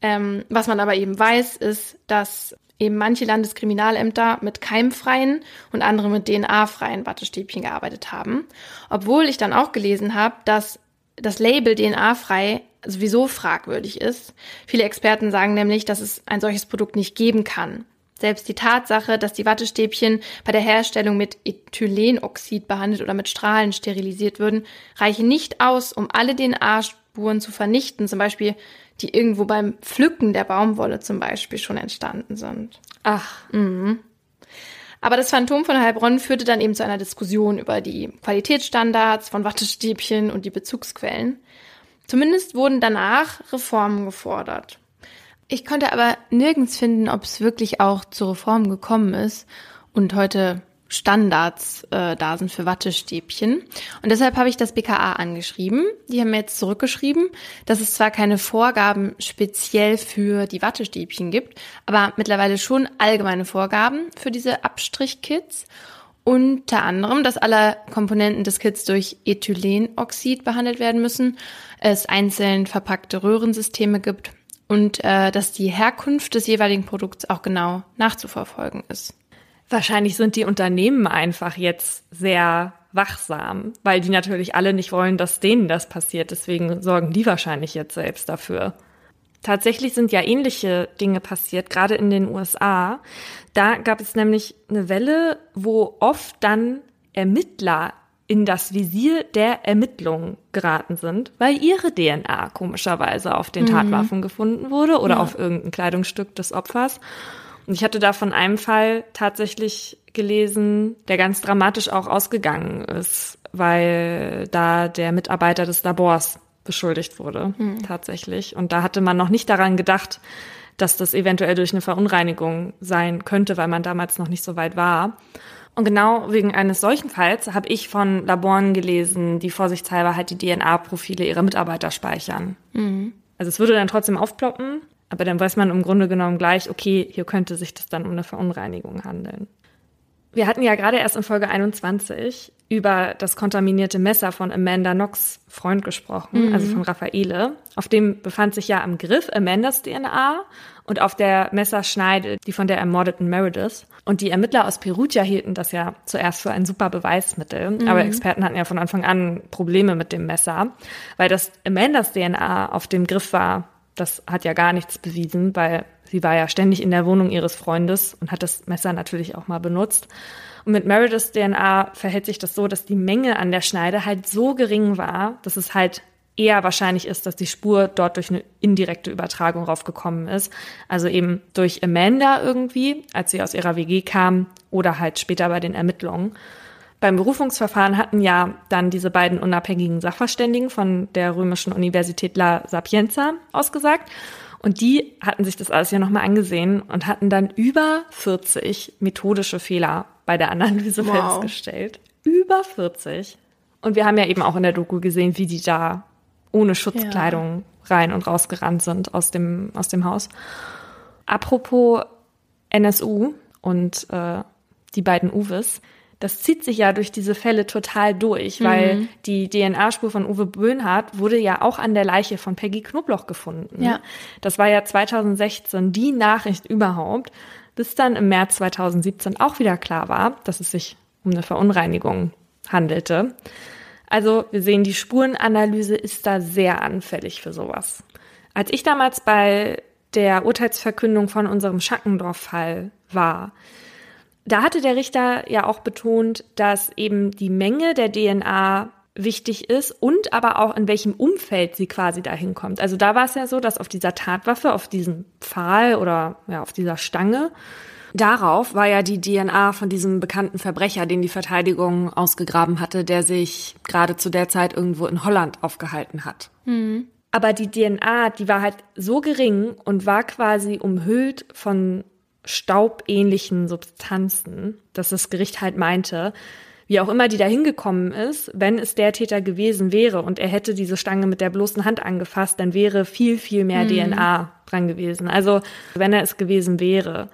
Ähm, was man aber eben weiß, ist, dass eben manche Landeskriminalämter mit keimfreien und andere mit DNA-freien Wattestäbchen gearbeitet haben. Obwohl ich dann auch gelesen habe, dass das Label DNA-frei sowieso fragwürdig ist. Viele Experten sagen nämlich, dass es ein solches Produkt nicht geben kann. Selbst die Tatsache, dass die Wattestäbchen bei der Herstellung mit Ethylenoxid behandelt oder mit Strahlen sterilisiert würden, reiche nicht aus, um alle DNA-Spuren zu vernichten, zum Beispiel die irgendwo beim Pflücken der Baumwolle zum Beispiel schon entstanden sind.
Ach,
Aber das Phantom von Heilbronn führte dann eben zu einer Diskussion über die Qualitätsstandards von Wattestäbchen und die Bezugsquellen. Zumindest wurden danach Reformen gefordert. Ich konnte aber nirgends finden, ob es wirklich auch zu Reformen gekommen ist und heute Standards äh, da sind für Wattestäbchen. Und deshalb habe ich das BKA angeschrieben. Die haben mir jetzt zurückgeschrieben, dass es zwar keine Vorgaben speziell für die Wattestäbchen gibt, aber mittlerweile schon allgemeine Vorgaben für diese Abstrichkits. Unter anderem, dass alle Komponenten des Kits durch Ethylenoxid behandelt werden müssen, es einzeln verpackte Röhrensysteme gibt und äh, dass die Herkunft des jeweiligen Produkts auch genau nachzuverfolgen ist.
wahrscheinlich sind die Unternehmen einfach jetzt sehr wachsam, weil die natürlich alle nicht wollen, dass denen das passiert. Deswegen sorgen die wahrscheinlich jetzt selbst dafür. Tatsächlich sind ja ähnliche Dinge passiert, gerade in den USA. Da gab es nämlich eine Welle, wo oft dann Ermittler in das Visier der Ermittlungen geraten sind, weil ihre DNA komischerweise auf den Tatwaffen gefunden wurde oder auf irgendein Kleidungsstück des Opfers. Und ich hatte da von einem Fall tatsächlich gelesen, der ganz dramatisch auch ausgegangen ist, weil da der Mitarbeiter des Labors beschuldigt wurde, tatsächlich. Und da hatte man noch nicht daran gedacht, dass das eventuell durch eine Verunreinigung sein könnte, weil man damals noch nicht so weit war. Und genau wegen eines solchen Falls habe ich von Laboren gelesen, die vorsichtshalber halt die DNA-Profile ihrer Mitarbeiter speichern. Also es würde dann trotzdem aufploppen, aber dann weiß man im Grunde genommen gleich, okay, hier könnte sich das dann um eine Verunreinigung handeln. Wir hatten ja gerade erst in Folge 21 über das kontaminierte Messer von Amanda Knox Freund gesprochen, also von Raffaele. Auf dem befand sich ja am Griff Amandas DNA und auf der Messerschneide die von der ermordeten Meredith. Und die Ermittler aus Perugia hielten das ja zuerst für ein super Beweismittel. Aber Experten hatten ja von Anfang an Probleme mit dem Messer, weil das Amandas DNA auf dem Griff war, das hat ja gar nichts bewiesen, weil sie war ja ständig in der Wohnung ihres Freundes und hat das Messer natürlich auch mal benutzt. Und mit Merediths DNA verhält sich das so, dass die Menge an der Schneide halt so gering war, dass es halt eher wahrscheinlich ist, dass die Spur dort durch eine indirekte Übertragung raufgekommen ist. Also eben durch Amanda irgendwie, als sie aus ihrer WG kam, oder halt später bei den Ermittlungen. Beim Berufungsverfahren hatten ja dann diese beiden unabhängigen Sachverständigen von der römischen Universität La Sapienza ausgesagt. Und die hatten sich das alles ja nochmal angesehen und hatten dann über 40 methodische Fehler bei der Analyse
Wow.
festgestellt. Über 40. Und wir haben ja eben auch in der Doku gesehen, wie die da ohne Schutzkleidung rein und rausgerannt sind aus dem, aus dem Haus. Apropos NSU und äh, die beiden Uwes, das zieht sich ja durch diese Fälle total durch, weil die DNA-Spur von Uwe Böhnhardt wurde ja auch an der Leiche von Peggy Knobloch gefunden.
Ja.
Das war ja 2016 die Nachricht überhaupt, bis dann im März 2017 auch wieder klar war, dass es sich um eine Verunreinigung handelte. Also wir sehen, die Spurenanalyse ist da sehr anfällig für sowas. Als ich damals bei der Urteilsverkündung von unserem Schackendorf-Fall war, da hatte der Richter ja auch betont, dass eben die Menge der DNA wichtig ist und aber auch in welchem Umfeld sie quasi dahin kommt. Also da war es ja so, dass auf dieser Tatwaffe, auf diesem Pfahl oder ja, auf dieser Stange, darauf war ja die DNA von diesem bekannten Verbrecher, den die Verteidigung ausgegraben hatte, der sich gerade zu der Zeit irgendwo in Holland aufgehalten hat. Mhm. Aber die DNA, die war halt so gering und war quasi umhüllt von staubähnlichen Substanzen, dass das Gericht halt meinte, wie auch immer die da hingekommen ist, wenn es der Täter gewesen wäre und er hätte diese Stange mit der bloßen Hand angefasst, dann wäre viel, viel mehr mhm. DNA dran gewesen. Also wenn er es gewesen wäre,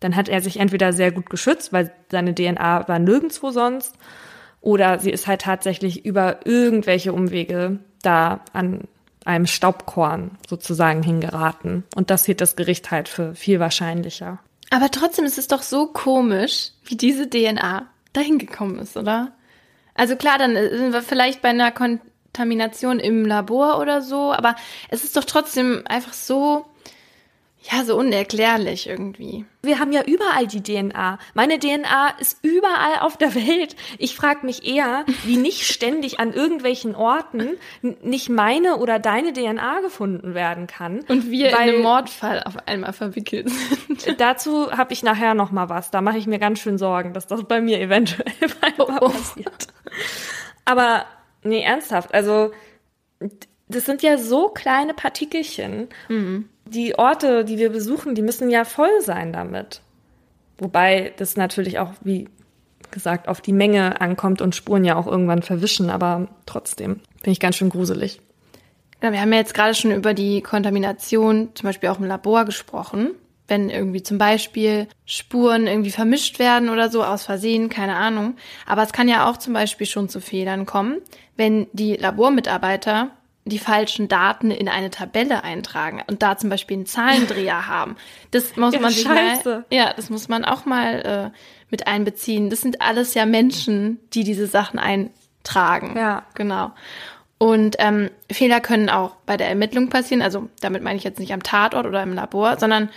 dann hat er sich entweder sehr gut geschützt, weil seine DNA war nirgendwo sonst, oder sie ist halt tatsächlich über irgendwelche Umwege da an einem Staubkorn sozusagen hingeraten. Und das hielt das Gericht halt für viel wahrscheinlicher.
Aber trotzdem ist es doch so komisch, wie diese DNA dahin gekommen ist, oder? Also klar, dann sind wir vielleicht bei einer Kontamination im Labor oder so, aber es ist doch trotzdem einfach so ja, so unerklärlich irgendwie.
Wir haben ja überall die DNA. Meine DNA ist überall auf der Welt. Ich frage mich eher, wie nicht ständig an irgendwelchen Orten nicht meine oder deine DNA gefunden werden kann.
Und wir in einem Mordfall auf einmal verwickelt sind.
Dazu habe ich nachher noch mal was. Da mache ich mir ganz schön Sorgen, dass das bei mir eventuell oh, oh. passiert. Aber nee, ernsthaft. Also das sind ja so kleine Partikelchen. Mhm die Orte, die wir besuchen, die müssen ja voll sein damit. Wobei das natürlich auch, wie gesagt, auf die Menge ankommt und Spuren ja auch irgendwann verwischen, aber trotzdem finde ich ganz schön gruselig.
Ja, wir haben ja jetzt gerade schon über die Kontamination, zum Beispiel auch im Labor gesprochen. Wenn irgendwie zum Beispiel Spuren irgendwie vermischt werden oder so aus Versehen, keine Ahnung. Aber es kann ja auch zum Beispiel schon zu Fehlern kommen, wenn die Labormitarbeiter die falschen Daten in eine Tabelle eintragen und da zum Beispiel einen Zahlendreher haben. Das muss ja, man sich Scheiße. mal, ja, das muss man auch mal äh, mit einbeziehen. Das sind alles ja Menschen, die diese Sachen eintragen.
Ja,
genau. Und ähm, Fehler können auch bei der Ermittlung passieren. Also damit meine ich jetzt nicht am Tatort oder im Labor, sondern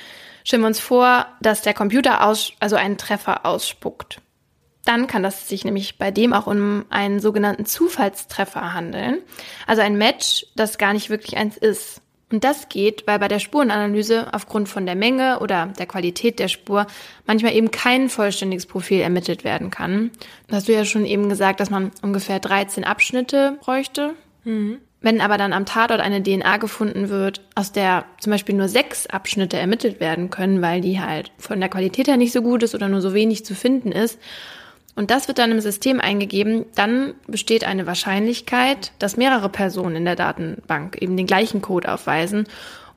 stellen wir uns vor, dass der Computer aus, also einen Treffer ausspuckt dann kann das sich nämlich bei dem auch um einen sogenannten Zufallstreffer handeln. Also ein Match, das gar nicht wirklich eins ist. Und das geht, weil bei der Spurenanalyse aufgrund von der Menge oder der Qualität der Spur manchmal eben kein vollständiges Profil ermittelt werden kann. Da hast du ja schon eben gesagt, dass man ungefähr 13 Abschnitte bräuchte. Mhm. Wenn aber dann am Tatort eine DNA gefunden wird, aus der zum Beispiel nur sechs Abschnitte ermittelt werden können, weil die halt von der Qualität her nicht so gut ist oder nur so wenig zu finden ist, und das wird dann im System eingegeben, dann besteht eine Wahrscheinlichkeit, dass mehrere Personen in der Datenbank eben den gleichen Code aufweisen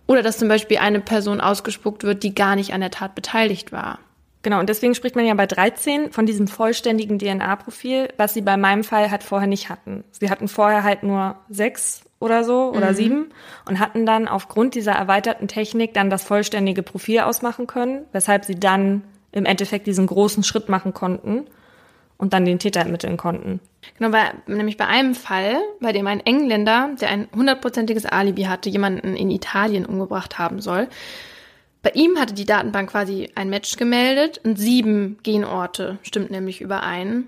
oder dass zum Beispiel eine Person ausgespuckt wird, die gar nicht an der Tat beteiligt war.
Genau, und deswegen spricht man ja bei 13 von diesem vollständigen DNA-Profil, was sie bei meinem Fall halt vorher nicht hatten. Sie hatten vorher halt nur sechs oder so oder mhm. sieben und hatten dann aufgrund dieser erweiterten Technik dann das vollständige Profil ausmachen können, weshalb sie dann im Endeffekt diesen großen Schritt machen konnten und dann den Täter ermitteln konnten.
Genau, bei, nämlich bei einem Fall, bei dem ein Engländer, der ein hundertprozentiges Alibi hatte, jemanden in Italien umgebracht haben soll. Bei ihm hatte die Datenbank quasi ein Match gemeldet und sieben Genorte stimmt nämlich überein.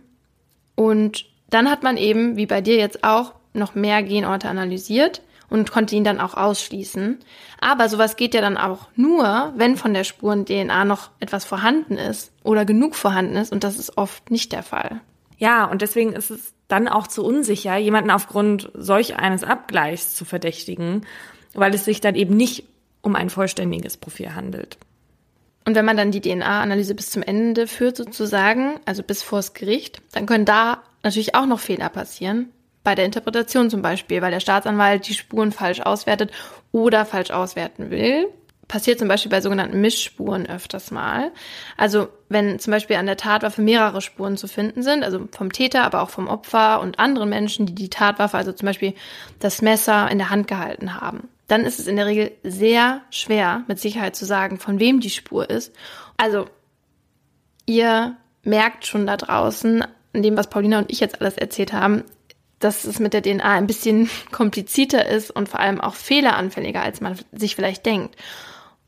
Und dann hat man eben, wie bei dir jetzt auch, noch mehr Genorte analysiert und konnte ihn dann auch ausschließen. Aber sowas geht ja dann auch nur, wenn von der Spuren-DNA noch etwas vorhanden ist oder genug vorhanden ist und das ist oft nicht der Fall.
Ja, und deswegen ist es dann auch zu unsicher, jemanden aufgrund solch eines Abgleichs zu verdächtigen, weil es sich dann eben nicht um ein vollständiges Profil handelt.
Und wenn man dann die DNA-Analyse bis zum Ende führt sozusagen, also bis vors Gericht, dann können da natürlich auch noch Fehler passieren bei der Interpretation zum Beispiel, weil der Staatsanwalt die Spuren falsch auswertet oder falsch auswerten will. Passiert zum Beispiel bei sogenannten Mischspuren öfters mal. Also wenn zum Beispiel an der Tatwaffe mehrere Spuren zu finden sind, also vom Täter, aber auch vom Opfer und anderen Menschen, die die Tatwaffe, also zum Beispiel das Messer in der Hand gehalten haben, dann ist es in der Regel sehr schwer, mit Sicherheit zu sagen, von wem die Spur ist. Also ihr merkt schon da draußen, in dem, was Paulina und ich jetzt alles erzählt haben, dass es mit der DNA ein bisschen komplizierter ist und vor allem auch fehleranfälliger, als man sich vielleicht denkt.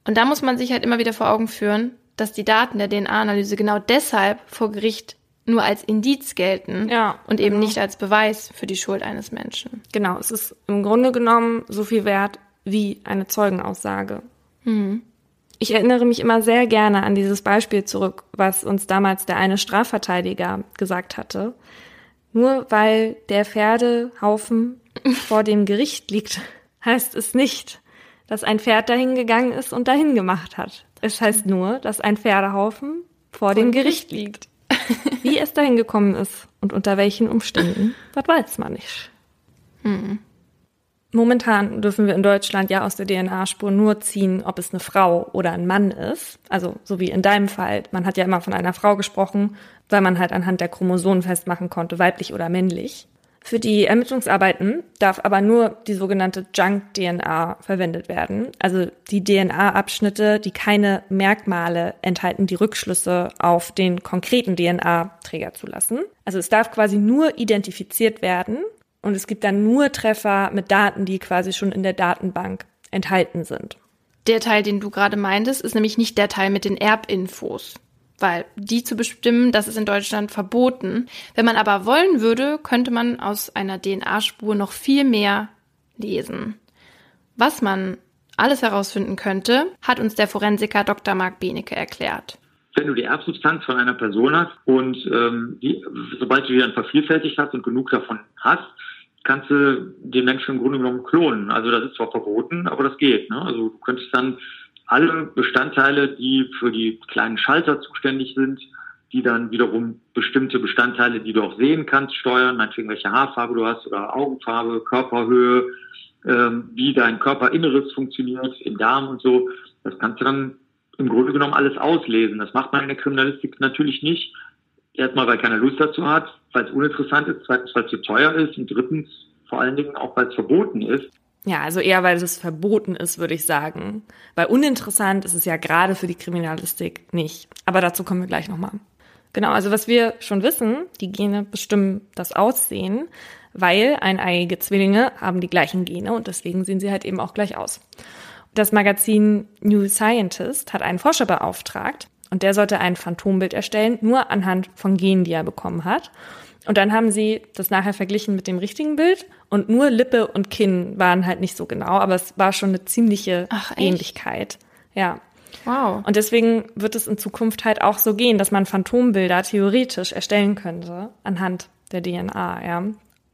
Und da muss man sich halt immer wieder vor Augen führen, dass die Daten der DNA-Analyse genau deshalb vor Gericht nur als Indiz gelten
Ja,
und eben
genau.
nicht als Beweis für die Schuld eines Menschen.
Genau, es ist im Grunde genommen so viel wert wie eine Zeugenaussage. Ich erinnere mich immer sehr gerne an dieses Beispiel zurück, was uns damals der eine Strafverteidiger gesagt hatte. Nur weil der Pferdehaufen vor dem Gericht liegt, heißt es nicht, dass ein Pferd dahin gegangen ist und dahin gemacht hat. Es heißt nur, dass ein Pferdehaufen vor dem Gericht liegt. Wie es dahin gekommen ist und unter welchen Umständen, das weiß man nicht. Momentan dürfen wir in Deutschland ja aus der DNA-Spur nur ziehen, ob es eine Frau oder ein Mann ist. Also so wie in deinem Fall. Man hat ja immer von einer Frau gesprochen, weil man halt anhand der Chromosomen festmachen konnte, weiblich oder männlich. Für die Ermittlungsarbeiten darf aber nur die sogenannte Junk-DNA verwendet werden. Also die DNA-Abschnitte, die keine Merkmale enthalten, die Rückschlüsse auf den konkreten DNA-Träger zulassen. Also es darf quasi nur identifiziert werden und es gibt dann nur Treffer mit Daten, die quasi schon in der Datenbank enthalten sind.
Der Teil, den du gerade meintest, ist nämlich nicht der Teil mit den Erbinfos. Weil die zu bestimmen, das ist in Deutschland verboten. Wenn man aber wollen würde, könnte man aus einer DNA-Spur noch viel mehr lesen. Was man alles herausfinden könnte, hat uns der Forensiker Dr. Marc Benecke erklärt.
wenn du die Erbsubstanz von einer Person hast und ähm, die, sobald du die dann vervielfältigt hast und genug davon hast, kannst du den Menschen im Grunde genommen klonen. Also das ist zwar verboten, aber das geht. Ne? Also du könntest dann alle Bestandteile, die für die kleinen Schalter zuständig sind, die dann wiederum bestimmte Bestandteile, die du auch sehen kannst, steuern, meinetwegen welche Haarfarbe du hast oder Augenfarbe, Körperhöhe, ähm, wie dein Körperinneres funktioniert, im Darm und so. Das kannst du dann im Grunde genommen alles auslesen. Das macht man in der Kriminalistik natürlich nicht. Erstmal, weil keiner Lust dazu hat, weil es uninteressant ist, zweitens, weil es zu teuer ist und drittens vor allen Dingen auch, weil es verboten ist.
Ja, also eher, weil es verboten ist, würde ich sagen. Weil uninteressant ist es ja gerade für die Kriminalistik nicht. Aber dazu kommen wir gleich nochmal. Genau, also was wir schon wissen, die Gene bestimmen das Aussehen, weil eineiige Zwillinge haben die gleichen Gene und deswegen sehen sie halt eben auch gleich aus. Das Magazin New Scientist hat einen Forscher beauftragt und der sollte ein Phantombild erstellen, nur anhand von Genen, die er bekommen hat. Und dann haben sie das nachher verglichen mit dem richtigen Bild und nur Lippe und Kinn waren halt nicht so genau, aber es war schon eine ziemliche
Ach?
Ähnlichkeit. Ja.
Wow.
Und deswegen wird es in Zukunft halt auch so gehen, dass man Phantombilder theoretisch erstellen könnte anhand der DNA, ja.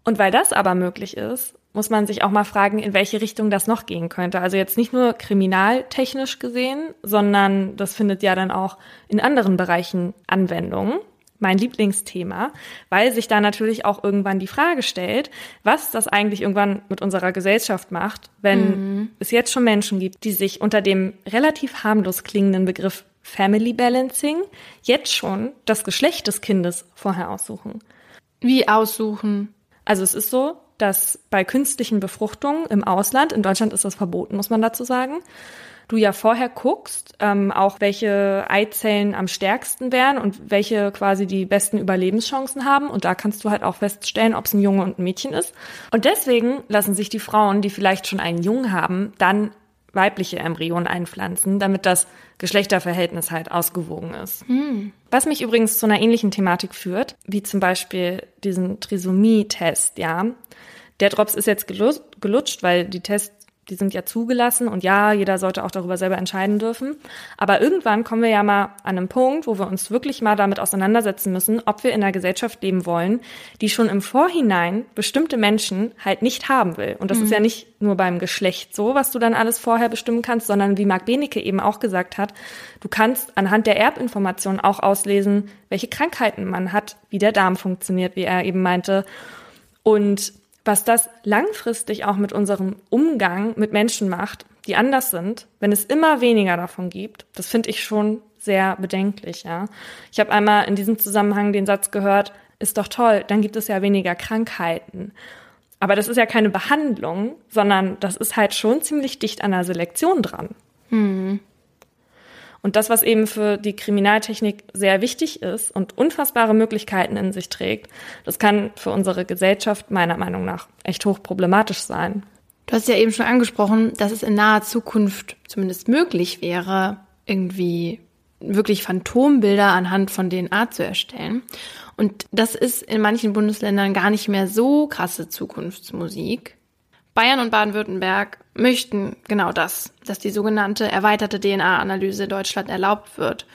Und weil das aber möglich ist, muss man sich auch mal fragen, in welche Richtung das noch gehen könnte. Also jetzt nicht nur kriminaltechnisch gesehen, sondern das findet ja dann auch in anderen Bereichen Anwendung. Mein Lieblingsthema, weil sich da natürlich auch irgendwann die Frage stellt, was das eigentlich irgendwann mit unserer Gesellschaft macht, wenn es jetzt schon Menschen gibt, die sich unter dem relativ harmlos klingenden Begriff Family Balancing jetzt schon das Geschlecht des Kindes vorher aussuchen.
Wie aussuchen?
Also es ist so, dass bei künstlichen Befruchtungen im Ausland, in Deutschland ist das verboten, muss man dazu sagen, du ja vorher guckst, ähm, auch welche Eizellen am stärksten wären und welche quasi die besten Überlebenschancen haben. Und da kannst du halt auch feststellen, ob es ein Junge und ein Mädchen ist. Und deswegen lassen sich die Frauen, die vielleicht schon einen Jungen haben, dann weibliche Embryonen einpflanzen, damit das Geschlechterverhältnis halt ausgewogen ist. Was mich übrigens zu einer ähnlichen Thematik führt, wie zum Beispiel diesen Trisomie-Test, ja. Der Drops ist jetzt gelutscht, weil die Tests, die sind ja zugelassen und ja, jeder sollte auch darüber selber entscheiden dürfen. Aber irgendwann kommen wir ja mal an einen Punkt, wo wir uns wirklich mal damit auseinandersetzen müssen, ob wir in einer Gesellschaft leben wollen, die schon im Vorhinein bestimmte Menschen halt nicht haben will. Und das ist ja nicht nur beim Geschlecht so, was du dann alles vorher bestimmen kannst, sondern wie Marc Benecke eben auch gesagt hat, du kannst anhand der Erbinformationen auch auslesen, welche Krankheiten man hat, wie der Darm funktioniert, wie er eben meinte. Und was das langfristig auch mit unserem Umgang mit Menschen macht, die anders sind, wenn es immer weniger davon gibt, das finde ich schon sehr bedenklich, ja. Ich habe einmal in diesem Zusammenhang den Satz gehört, ist doch toll, dann gibt es ja weniger Krankheiten. Aber das ist ja keine Behandlung, sondern das ist halt schon ziemlich dicht an der Selektion dran. Und das, was eben für die Kriminaltechnik sehr wichtig ist und unfassbare Möglichkeiten in sich trägt, das kann für unsere Gesellschaft meiner Meinung nach echt hochproblematisch sein.
Du hast ja eben schon angesprochen, dass es in naher Zukunft zumindest möglich wäre, irgendwie wirklich Phantombilder anhand von DNA zu erstellen. Und das ist in manchen Bundesländern gar nicht mehr so krasse Zukunftsmusik. Bayern und Baden-Württemberg möchten genau das, dass die sogenannte erweiterte DNA-Analyse Deutschland erlaubt wird.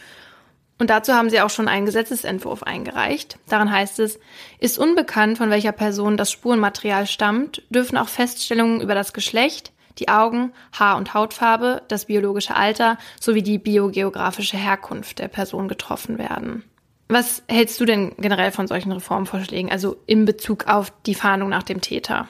Und dazu haben sie auch schon einen Gesetzesentwurf eingereicht. Darin heißt es, ist unbekannt, von welcher Person das Spurenmaterial stammt, dürfen auch Feststellungen über das Geschlecht, die Augen, Haar- und Hautfarbe, das biologische Alter sowie die biogeografische Herkunft der Person getroffen werden. Was hältst du denn generell von solchen Reformvorschlägen, also in Bezug auf die Fahndung nach dem Täter?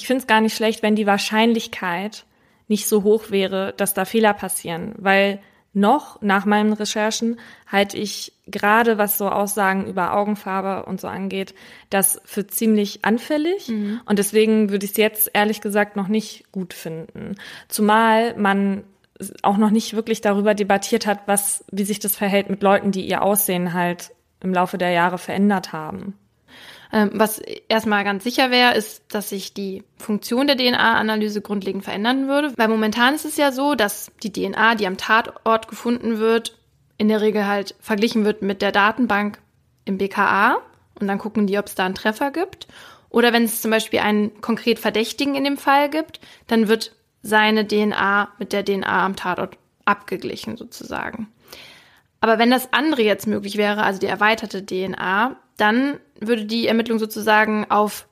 Ich finde es gar nicht schlecht, wenn die Wahrscheinlichkeit nicht so hoch wäre, dass da Fehler passieren, weil noch nach meinen Recherchen halte ich gerade was so Aussagen über Augenfarbe und so angeht, das für ziemlich anfällig. Mhm. Und deswegen würde ich es jetzt ehrlich gesagt noch nicht gut finden. Zumal man auch noch nicht wirklich darüber debattiert hat, was, wie sich das verhält mit Leuten, die ihr Aussehen halt im Laufe der Jahre verändert haben.
Ähm, was erstmal ganz sicher wäre, ist, dass sich die Funktion der DNA-Analyse grundlegend verändern würde. Weil momentan ist es ja so, dass die DNA, die am Tatort gefunden wird, in der Regel halt verglichen wird mit der Datenbank im BKA und dann gucken die, ob es da einen Treffer gibt. Oder wenn es zum Beispiel einen konkret Verdächtigen in dem Fall gibt, dann wird seine DNA mit der DNA am Tatort abgeglichen sozusagen. Aber wenn das andere jetzt möglich wäre, also die erweiterte DNA, dann würde die Ermittlung sozusagen auf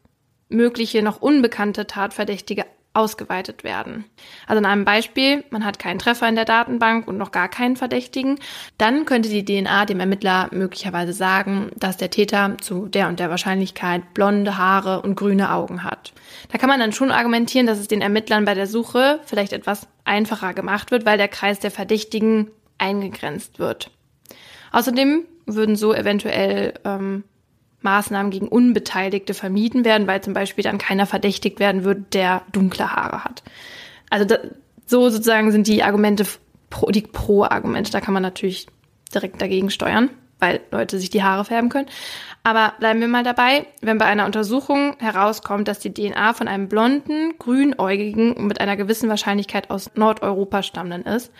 mögliche noch unbekannte Tatverdächtige ausgeweitet werden. Also in einem Beispiel, man hat keinen Treffer in der Datenbank und noch gar keinen Verdächtigen, dann könnte die DNA dem Ermittler möglicherweise sagen, dass der Täter zu der und der Wahrscheinlichkeit blonde Haare und grüne Augen hat. Da kann man dann schon argumentieren, dass es den Ermittlern bei der Suche vielleicht etwas einfacher gemacht wird, weil der Kreis der Verdächtigen eingegrenzt wird. Außerdem würden so eventuell ähm, Maßnahmen gegen Unbeteiligte vermieden werden, weil zum Beispiel dann keiner verdächtigt werden würde, der dunkle Haare hat. Also da, so sozusagen sind die Argumente pro, die Pro-Argumente. Da kann man natürlich direkt dagegen steuern, weil Leute sich die Haare färben können. Aber bleiben wir mal dabei, wenn bei einer Untersuchung herauskommt, dass die DNA von einem blonden, grünäugigen und mit einer gewissen Wahrscheinlichkeit aus Nordeuropa stammenden ist,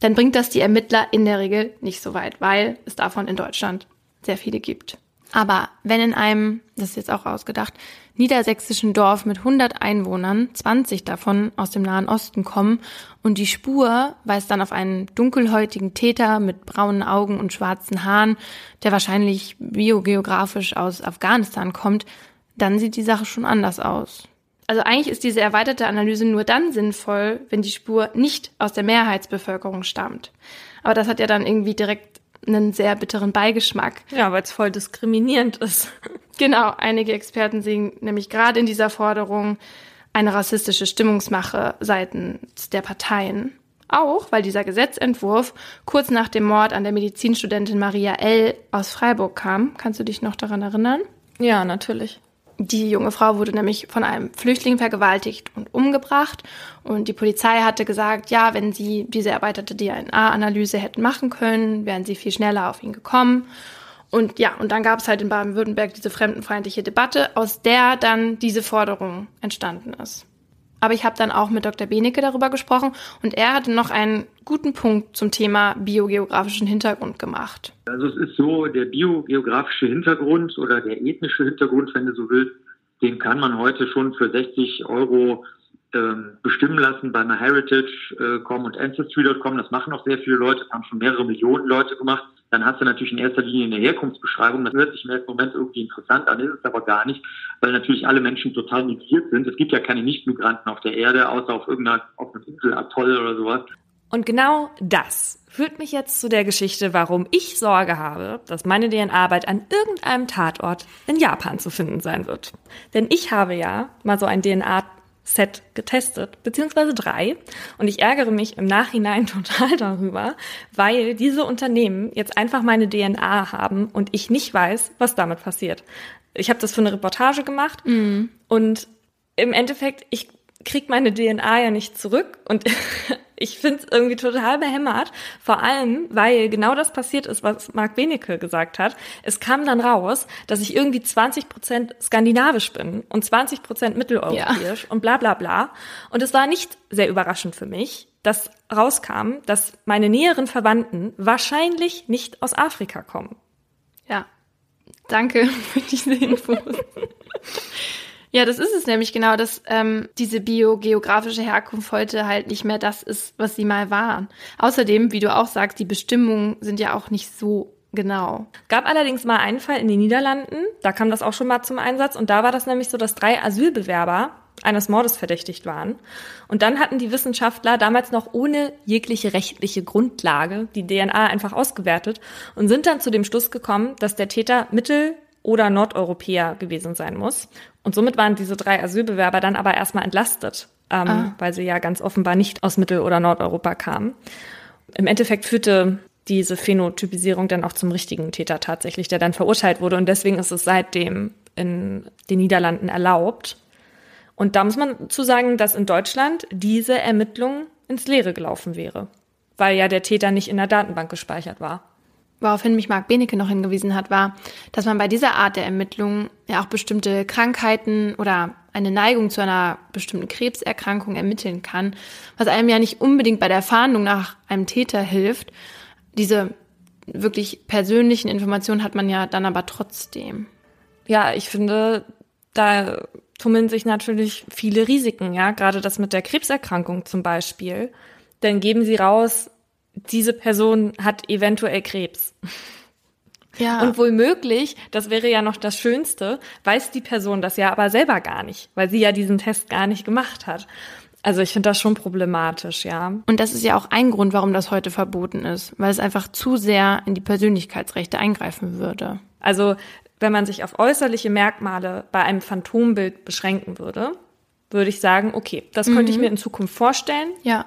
dann bringt das die Ermittler in der Regel nicht so weit, weil es davon in Deutschland sehr viele gibt. Aber wenn in einem, das ist jetzt auch ausgedacht, niedersächsischen Dorf mit 100 Einwohnern 20 davon aus dem Nahen Osten kommen und die Spur weist dann auf einen dunkelhäutigen Täter mit braunen Augen und schwarzen Haaren, der wahrscheinlich biogeografisch aus Afghanistan kommt, dann sieht die Sache schon anders aus. Also eigentlich ist diese erweiterte Analyse nur dann sinnvoll, wenn die Spur nicht aus der Mehrheitsbevölkerung stammt. Aber das hat ja dann irgendwie direkt einen sehr bitteren Beigeschmack.
Ja, weil es voll diskriminierend ist.
Genau, einige Experten sehen nämlich gerade in dieser Forderung eine rassistische Stimmungsmache seitens der Parteien. Auch weil dieser Gesetzentwurf kurz nach dem Mord an der Medizinstudentin Maria L. aus Freiburg kam. Kannst du dich noch daran erinnern?
Ja, natürlich.
Die junge Frau wurde nämlich von einem Flüchtling vergewaltigt und umgebracht. Und die Polizei hatte gesagt, ja, wenn sie diese erweiterte DNA-Analyse hätten machen können, wären sie viel schneller auf ihn gekommen. Und ja, und dann gab es halt in Baden-Württemberg diese fremdenfeindliche Debatte, aus der dann diese Forderung entstanden ist. Aber ich habe dann auch mit Dr. Benecke darüber gesprochen und er hatte noch einen guten Punkt zum Thema biogeografischen Hintergrund gemacht.
Also es ist so, der biogeografische Hintergrund oder der ethnische Hintergrund, wenn du so willst, den kann man heute schon für 60 Euro ähm, bestimmen lassen bei MyHeritage.com äh, und Ancestry.com. Das machen auch sehr viele Leute, das haben schon mehrere Millionen Leute gemacht dann hast du natürlich in erster Linie eine Herkunftsbeschreibung. Das hört sich im ersten Moment irgendwie interessant an, ist es aber gar nicht, weil natürlich alle Menschen total migriert sind. Es gibt ja keine Nicht-Migranten auf der Erde, außer auf irgendeiner, auf einem Insel-Atoll oder sowas.
Und genau das führt mich jetzt zu der Geschichte, warum ich Sorge habe, dass meine DNA-Arbeit an irgendeinem Tatort in Japan zu finden sein wird. Denn ich habe ja mal so ein DNA Set getestet, beziehungsweise drei. Und ich ärgere mich im Nachhinein total darüber, weil diese Unternehmen jetzt einfach meine DNA haben und ich nicht weiß, was damit passiert. Ich habe das für eine Reportage gemacht mhm. und im Endeffekt, ich krieg meine DNA ja nicht zurück und Ich finde es irgendwie total behämmert, vor allem, weil genau das passiert ist, was Marc Benecke gesagt hat. Es kam dann raus, dass ich irgendwie 20 Prozent skandinavisch bin und 20 Prozent mitteleuropäisch ja. und bla bla bla. Und es war nicht sehr überraschend für mich, dass rauskam, dass meine näheren Verwandten wahrscheinlich nicht aus Afrika kommen.
Ja, danke für diese Infos. Ja, das ist es nämlich genau, dass ähm, diese biogeografische Herkunft heute halt nicht mehr das ist, was sie mal waren. Außerdem, wie du auch sagst, die Bestimmungen sind ja auch nicht so genau.
Gab allerdings mal einen Fall in den Niederlanden, da kam das auch schon mal zum Einsatz und da war das nämlich so, dass drei Asylbewerber eines Mordes verdächtigt waren. Und dann hatten die Wissenschaftler damals noch ohne jegliche rechtliche Grundlage die DNA einfach ausgewertet und sind dann zu dem Schluss gekommen, dass der Täter Mittel- oder Nordeuropäer gewesen sein muss. Und somit waren diese drei Asylbewerber dann aber erstmal entlastet, ähm, ah. weil sie ja ganz offenbar nicht aus Mittel- oder Nordeuropa kamen. Im Endeffekt führte diese Phänotypisierung dann auch zum richtigen Täter tatsächlich, der dann verurteilt wurde. Und deswegen ist es seitdem in den Niederlanden erlaubt. Und da muss man zu sagen, dass in Deutschland diese Ermittlung ins Leere gelaufen wäre, weil ja der Täter nicht in der Datenbank gespeichert war
woraufhin mich Marc Benecke noch hingewiesen hat, war, dass man bei dieser Art der Ermittlung ja auch bestimmte Krankheiten oder eine Neigung zu einer bestimmten Krebserkrankung ermitteln kann, was einem ja nicht unbedingt bei der Fahndung nach einem Täter hilft. Diese wirklich persönlichen Informationen hat man ja dann aber trotzdem.
Ja, ich finde, da tummeln sich natürlich viele Risiken, ja, gerade das mit der Krebserkrankung zum Beispiel. Dann geben sie raus, diese Person hat eventuell Krebs. Ja. Und womöglich, das wäre ja noch das Schönste, weiß die Person das ja aber selber gar nicht, weil sie ja diesen Test gar nicht gemacht hat. Also ich finde das schon problematisch, ja.
Und das ist ja auch ein Grund, warum das heute verboten ist, weil es einfach zu sehr in die Persönlichkeitsrechte eingreifen würde.
Also wenn man sich auf äußerliche Merkmale bei einem Phantombild beschränken würde, würde ich sagen, okay, das könnte mhm. ich mir in Zukunft vorstellen.
Ja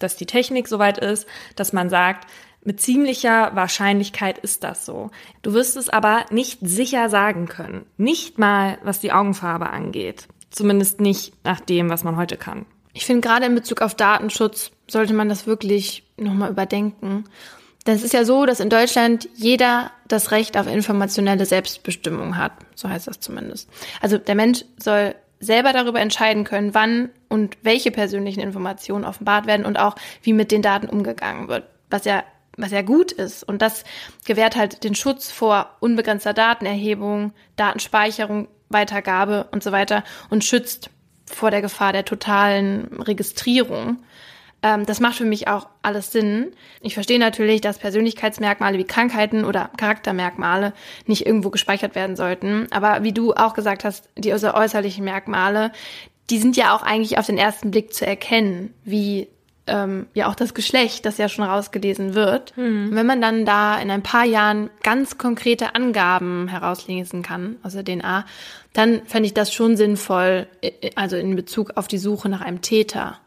dass die Technik soweit ist, dass man sagt, mit ziemlicher Wahrscheinlichkeit ist das so. Du wirst es aber nicht sicher sagen können. Nicht mal, was die Augenfarbe angeht. Zumindest nicht nach dem, was man heute kann.
Ich finde, gerade in Bezug auf Datenschutz sollte man das wirklich nochmal überdenken. Denn es ist ja so, dass in Deutschland jeder das Recht auf informationelle Selbstbestimmung hat. So heißt das zumindest. Also der Mensch soll selber darüber entscheiden können, wann und welche persönlichen Informationen offenbart werden und auch wie mit den Daten umgegangen wird, was ja was ja gut ist. Und das gewährt halt den Schutz vor unbegrenzter Datenerhebung, Datenspeicherung, Weitergabe und so weiter und schützt vor der Gefahr der totalen Registrierung. Ähm, das macht für mich auch alles Sinn. Ich verstehe natürlich, dass Persönlichkeitsmerkmale wie Krankheiten oder Charaktermerkmale nicht irgendwo gespeichert werden sollten. Aber wie du auch gesagt hast, die äußerlichen Merkmale, die sind ja auch eigentlich auf den ersten Blick zu erkennen, wie ähm, ja auch das Geschlecht, das ja schon rausgelesen wird. Mhm. Wenn man dann da in ein paar Jahren ganz konkrete Angaben herauslesen kann aus der DNA, dann fände ich das schon sinnvoll, also in Bezug auf die Suche nach einem Täter.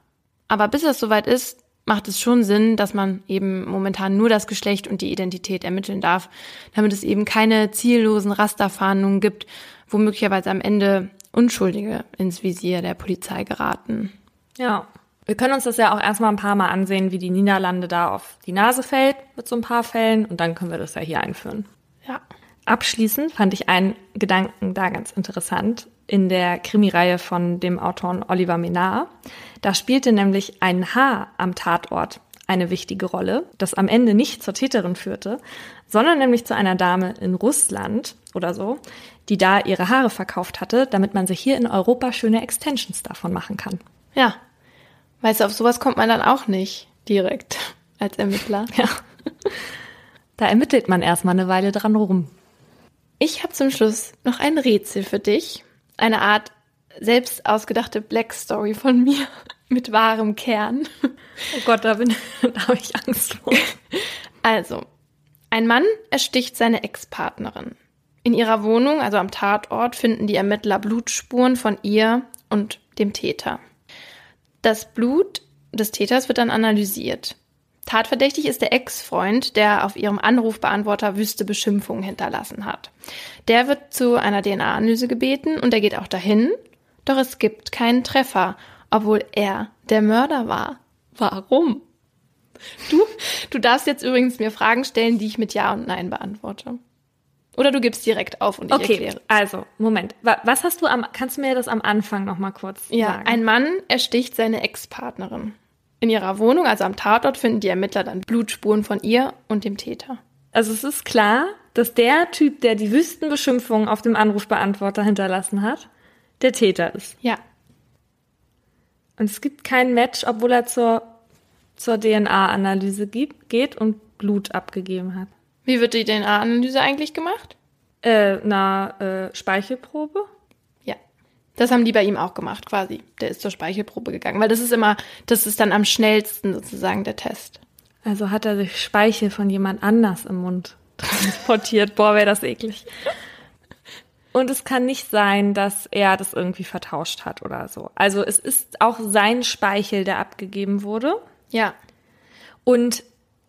Aber bis es soweit ist, macht es schon Sinn, dass man eben momentan nur das Geschlecht und die Identität ermitteln darf, damit es eben keine ziellosen Rasterfahndungen gibt, wo möglicherweise am Ende Unschuldige ins Visier der Polizei geraten.
Ja. Wir können uns das ja auch erstmal ein paar Mal ansehen, wie die Niederlande da auf die Nase fällt mit so ein paar Fällen und dann können wir das ja hier einführen.
Ja.
Abschließend fand ich einen Gedanken da ganz interessant in der Krimireihe von dem Autor Oliver Menard. Da spielte nämlich ein Haar am Tatort eine wichtige Rolle, das am Ende nicht zur Täterin führte, sondern nämlich zu einer Dame in Russland oder so, die da ihre Haare verkauft hatte, damit man sich hier in Europa schöne Extensions davon machen kann.
Ja. Weißt du, auf sowas kommt man dann auch nicht direkt als Ermittler.
Ja. Da ermittelt man erstmal eine Weile dran rum.
Ich habe zum Schluss noch ein Rätsel für dich eine Art selbst ausgedachte Black Story von mir mit wahrem Kern.
Oh Gott, da, bin, da habe ich Angst vor.
Also, ein Mann ersticht seine Ex-Partnerin. In ihrer Wohnung, also am Tatort, finden die Ermittler Blutspuren von ihr und dem Täter. Das Blut des Täters wird dann analysiert. Tatverdächtig ist der Ex-Freund, der auf ihrem Anrufbeantworter wüste Beschimpfungen hinterlassen hat. Der wird zu einer DNA-Analyse gebeten und er geht auch dahin, doch es gibt keinen Treffer, obwohl er der Mörder war. Warum? Du, du darfst jetzt übrigens mir Fragen stellen, die ich mit Ja und Nein beantworte. Oder du gibst direkt auf und ich
Okay,
erkläre.
also, Moment. Wa- Was hast du am, kannst du mir das am Anfang noch mal kurz
Ja,
sagen?
ein Mann ersticht seine Ex-Partnerin. In ihrer Wohnung, also am Tatort, finden die Ermittler dann Blutspuren von ihr und dem Täter.
Also es ist klar, dass der Typ, der die wüsten Beschimpfungen auf dem Anrufbeantworter hinterlassen hat, der Täter ist.
Ja.
Und es gibt kein Match, obwohl er zur, zur DNA-Analyse geht und Blut abgegeben hat.
Wie wird die DNA-Analyse eigentlich gemacht?
Äh, na, äh, Speichelprobe?
Das haben die bei ihm auch gemacht, quasi. Der ist zur Speichelprobe gegangen, weil das ist immer, das ist dann am schnellsten sozusagen der Test.
Also hat er sich Speichel von jemand anders im Mund transportiert. Boah, wäre das eklig. Und es kann nicht sein, dass er das irgendwie vertauscht hat oder so. Also es ist auch sein Speichel, der abgegeben wurde.
Ja.
Und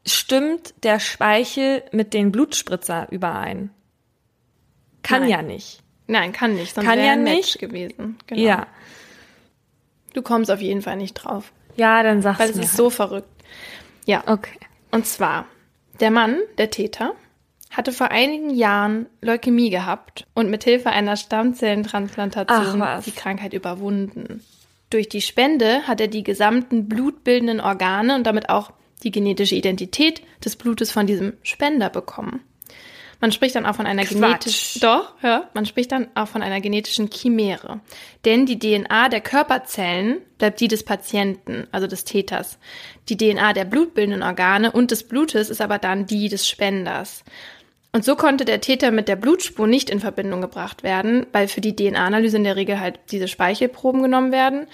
stimmt der Speichel mit den Blutspritzer überein? Kann
Nein.
ja nicht.
Nein, kann nicht, sonst
Kann ja
ein Match
nicht.
gewesen. Genau.
Ja.
Du kommst auf jeden Fall nicht drauf,
Ja, dann sag's
weil es
mir.
ist so verrückt. Ja.
Okay.
Und zwar, der Mann, der Täter, hatte vor einigen Jahren Leukämie gehabt und mit Hilfe einer Stammzellentransplantation die Krankheit überwunden. Durch die Spende hat er die gesamten blutbildenden Organe und damit auch die genetische Identität des Blutes von diesem Spender bekommen. Man spricht dann auch von einer genetischen, doch, ja, man spricht dann auch von einer genetischen Chimäre. Denn die DNA der Körperzellen bleibt die des Patienten, also des Täters. Die DNA der blutbildenden Organe und des Blutes ist aber dann die des Spenders. Und so konnte der Täter mit der Blutspur nicht in Verbindung gebracht werden, weil für die DNA-Analyse in der Regel halt diese Speichelproben genommen werden.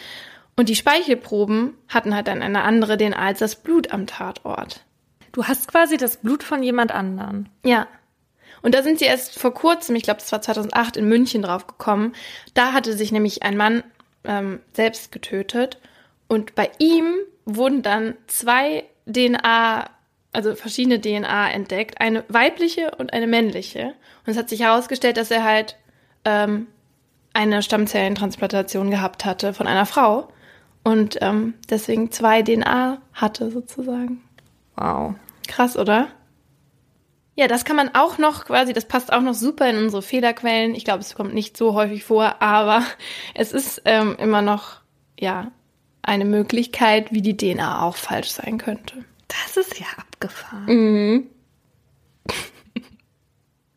Und die Speichelproben hatten halt dann eine andere DNA als das Blut am Tatort.
Du hast quasi das Blut von jemand anderen.
Ja. Und da sind sie erst vor kurzem, ich glaube, das war 2008 in München drauf gekommen. Da hatte sich nämlich ein Mann ähm, selbst getötet und bei ihm wurden dann zwei DNA, also verschiedene DNA entdeckt, eine weibliche und eine männliche. Und es hat sich herausgestellt, dass er halt ähm, eine Stammzellentransplantation gehabt hatte von einer Frau und ähm, deswegen zwei DNA hatte sozusagen.
Wow.
Krass, oder? Ja, das kann man auch noch quasi, das passt auch noch super in unsere Fehlerquellen. Ich glaube, es kommt nicht so häufig vor, aber es ist ähm, immer noch, ja, eine Möglichkeit, wie die DNA auch falsch sein könnte.
Das ist ja abgefahren.
Mhm.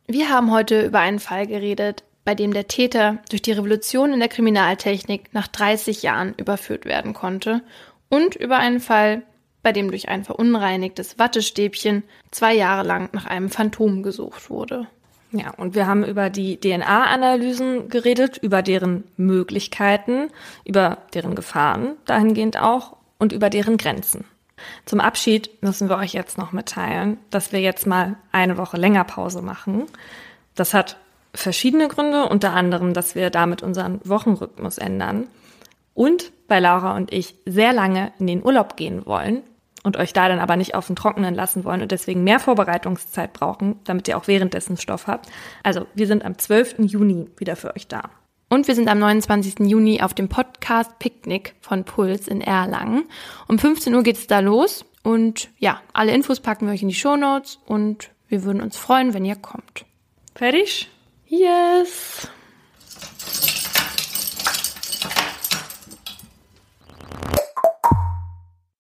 Wir haben heute über einen Fall geredet, bei dem der Täter durch die Revolution in der Kriminaltechnik nach 30 Jahren überführt werden konnte und über einen Fall, bei dem durch ein verunreinigtes Wattestäbchen zwei Jahre lang nach einem Phantom gesucht wurde.
Ja, und wir haben über die DNA-Analysen geredet, über deren Möglichkeiten, über deren Gefahren dahingehend auch und über deren Grenzen. Zum Abschied müssen wir euch jetzt noch mitteilen, dass wir jetzt mal eine Woche länger Pause machen. Das hat verschiedene Gründe, unter anderem, dass wir damit unseren Wochenrhythmus ändern und weil Laura und ich sehr lange in den Urlaub gehen wollen und euch da dann aber nicht auf den Trockenen lassen wollen und deswegen mehr Vorbereitungszeit brauchen, damit ihr auch währenddessen Stoff habt. Also wir sind am 12. Juni wieder für euch da.
Und wir sind am 29. Juni auf dem Podcast Picknick von Puls in Erlangen. Um 15 Uhr geht es da los. Und ja, alle Infos packen wir euch in die Shownotes und wir würden uns freuen, wenn ihr kommt.
Fertig?
Yes!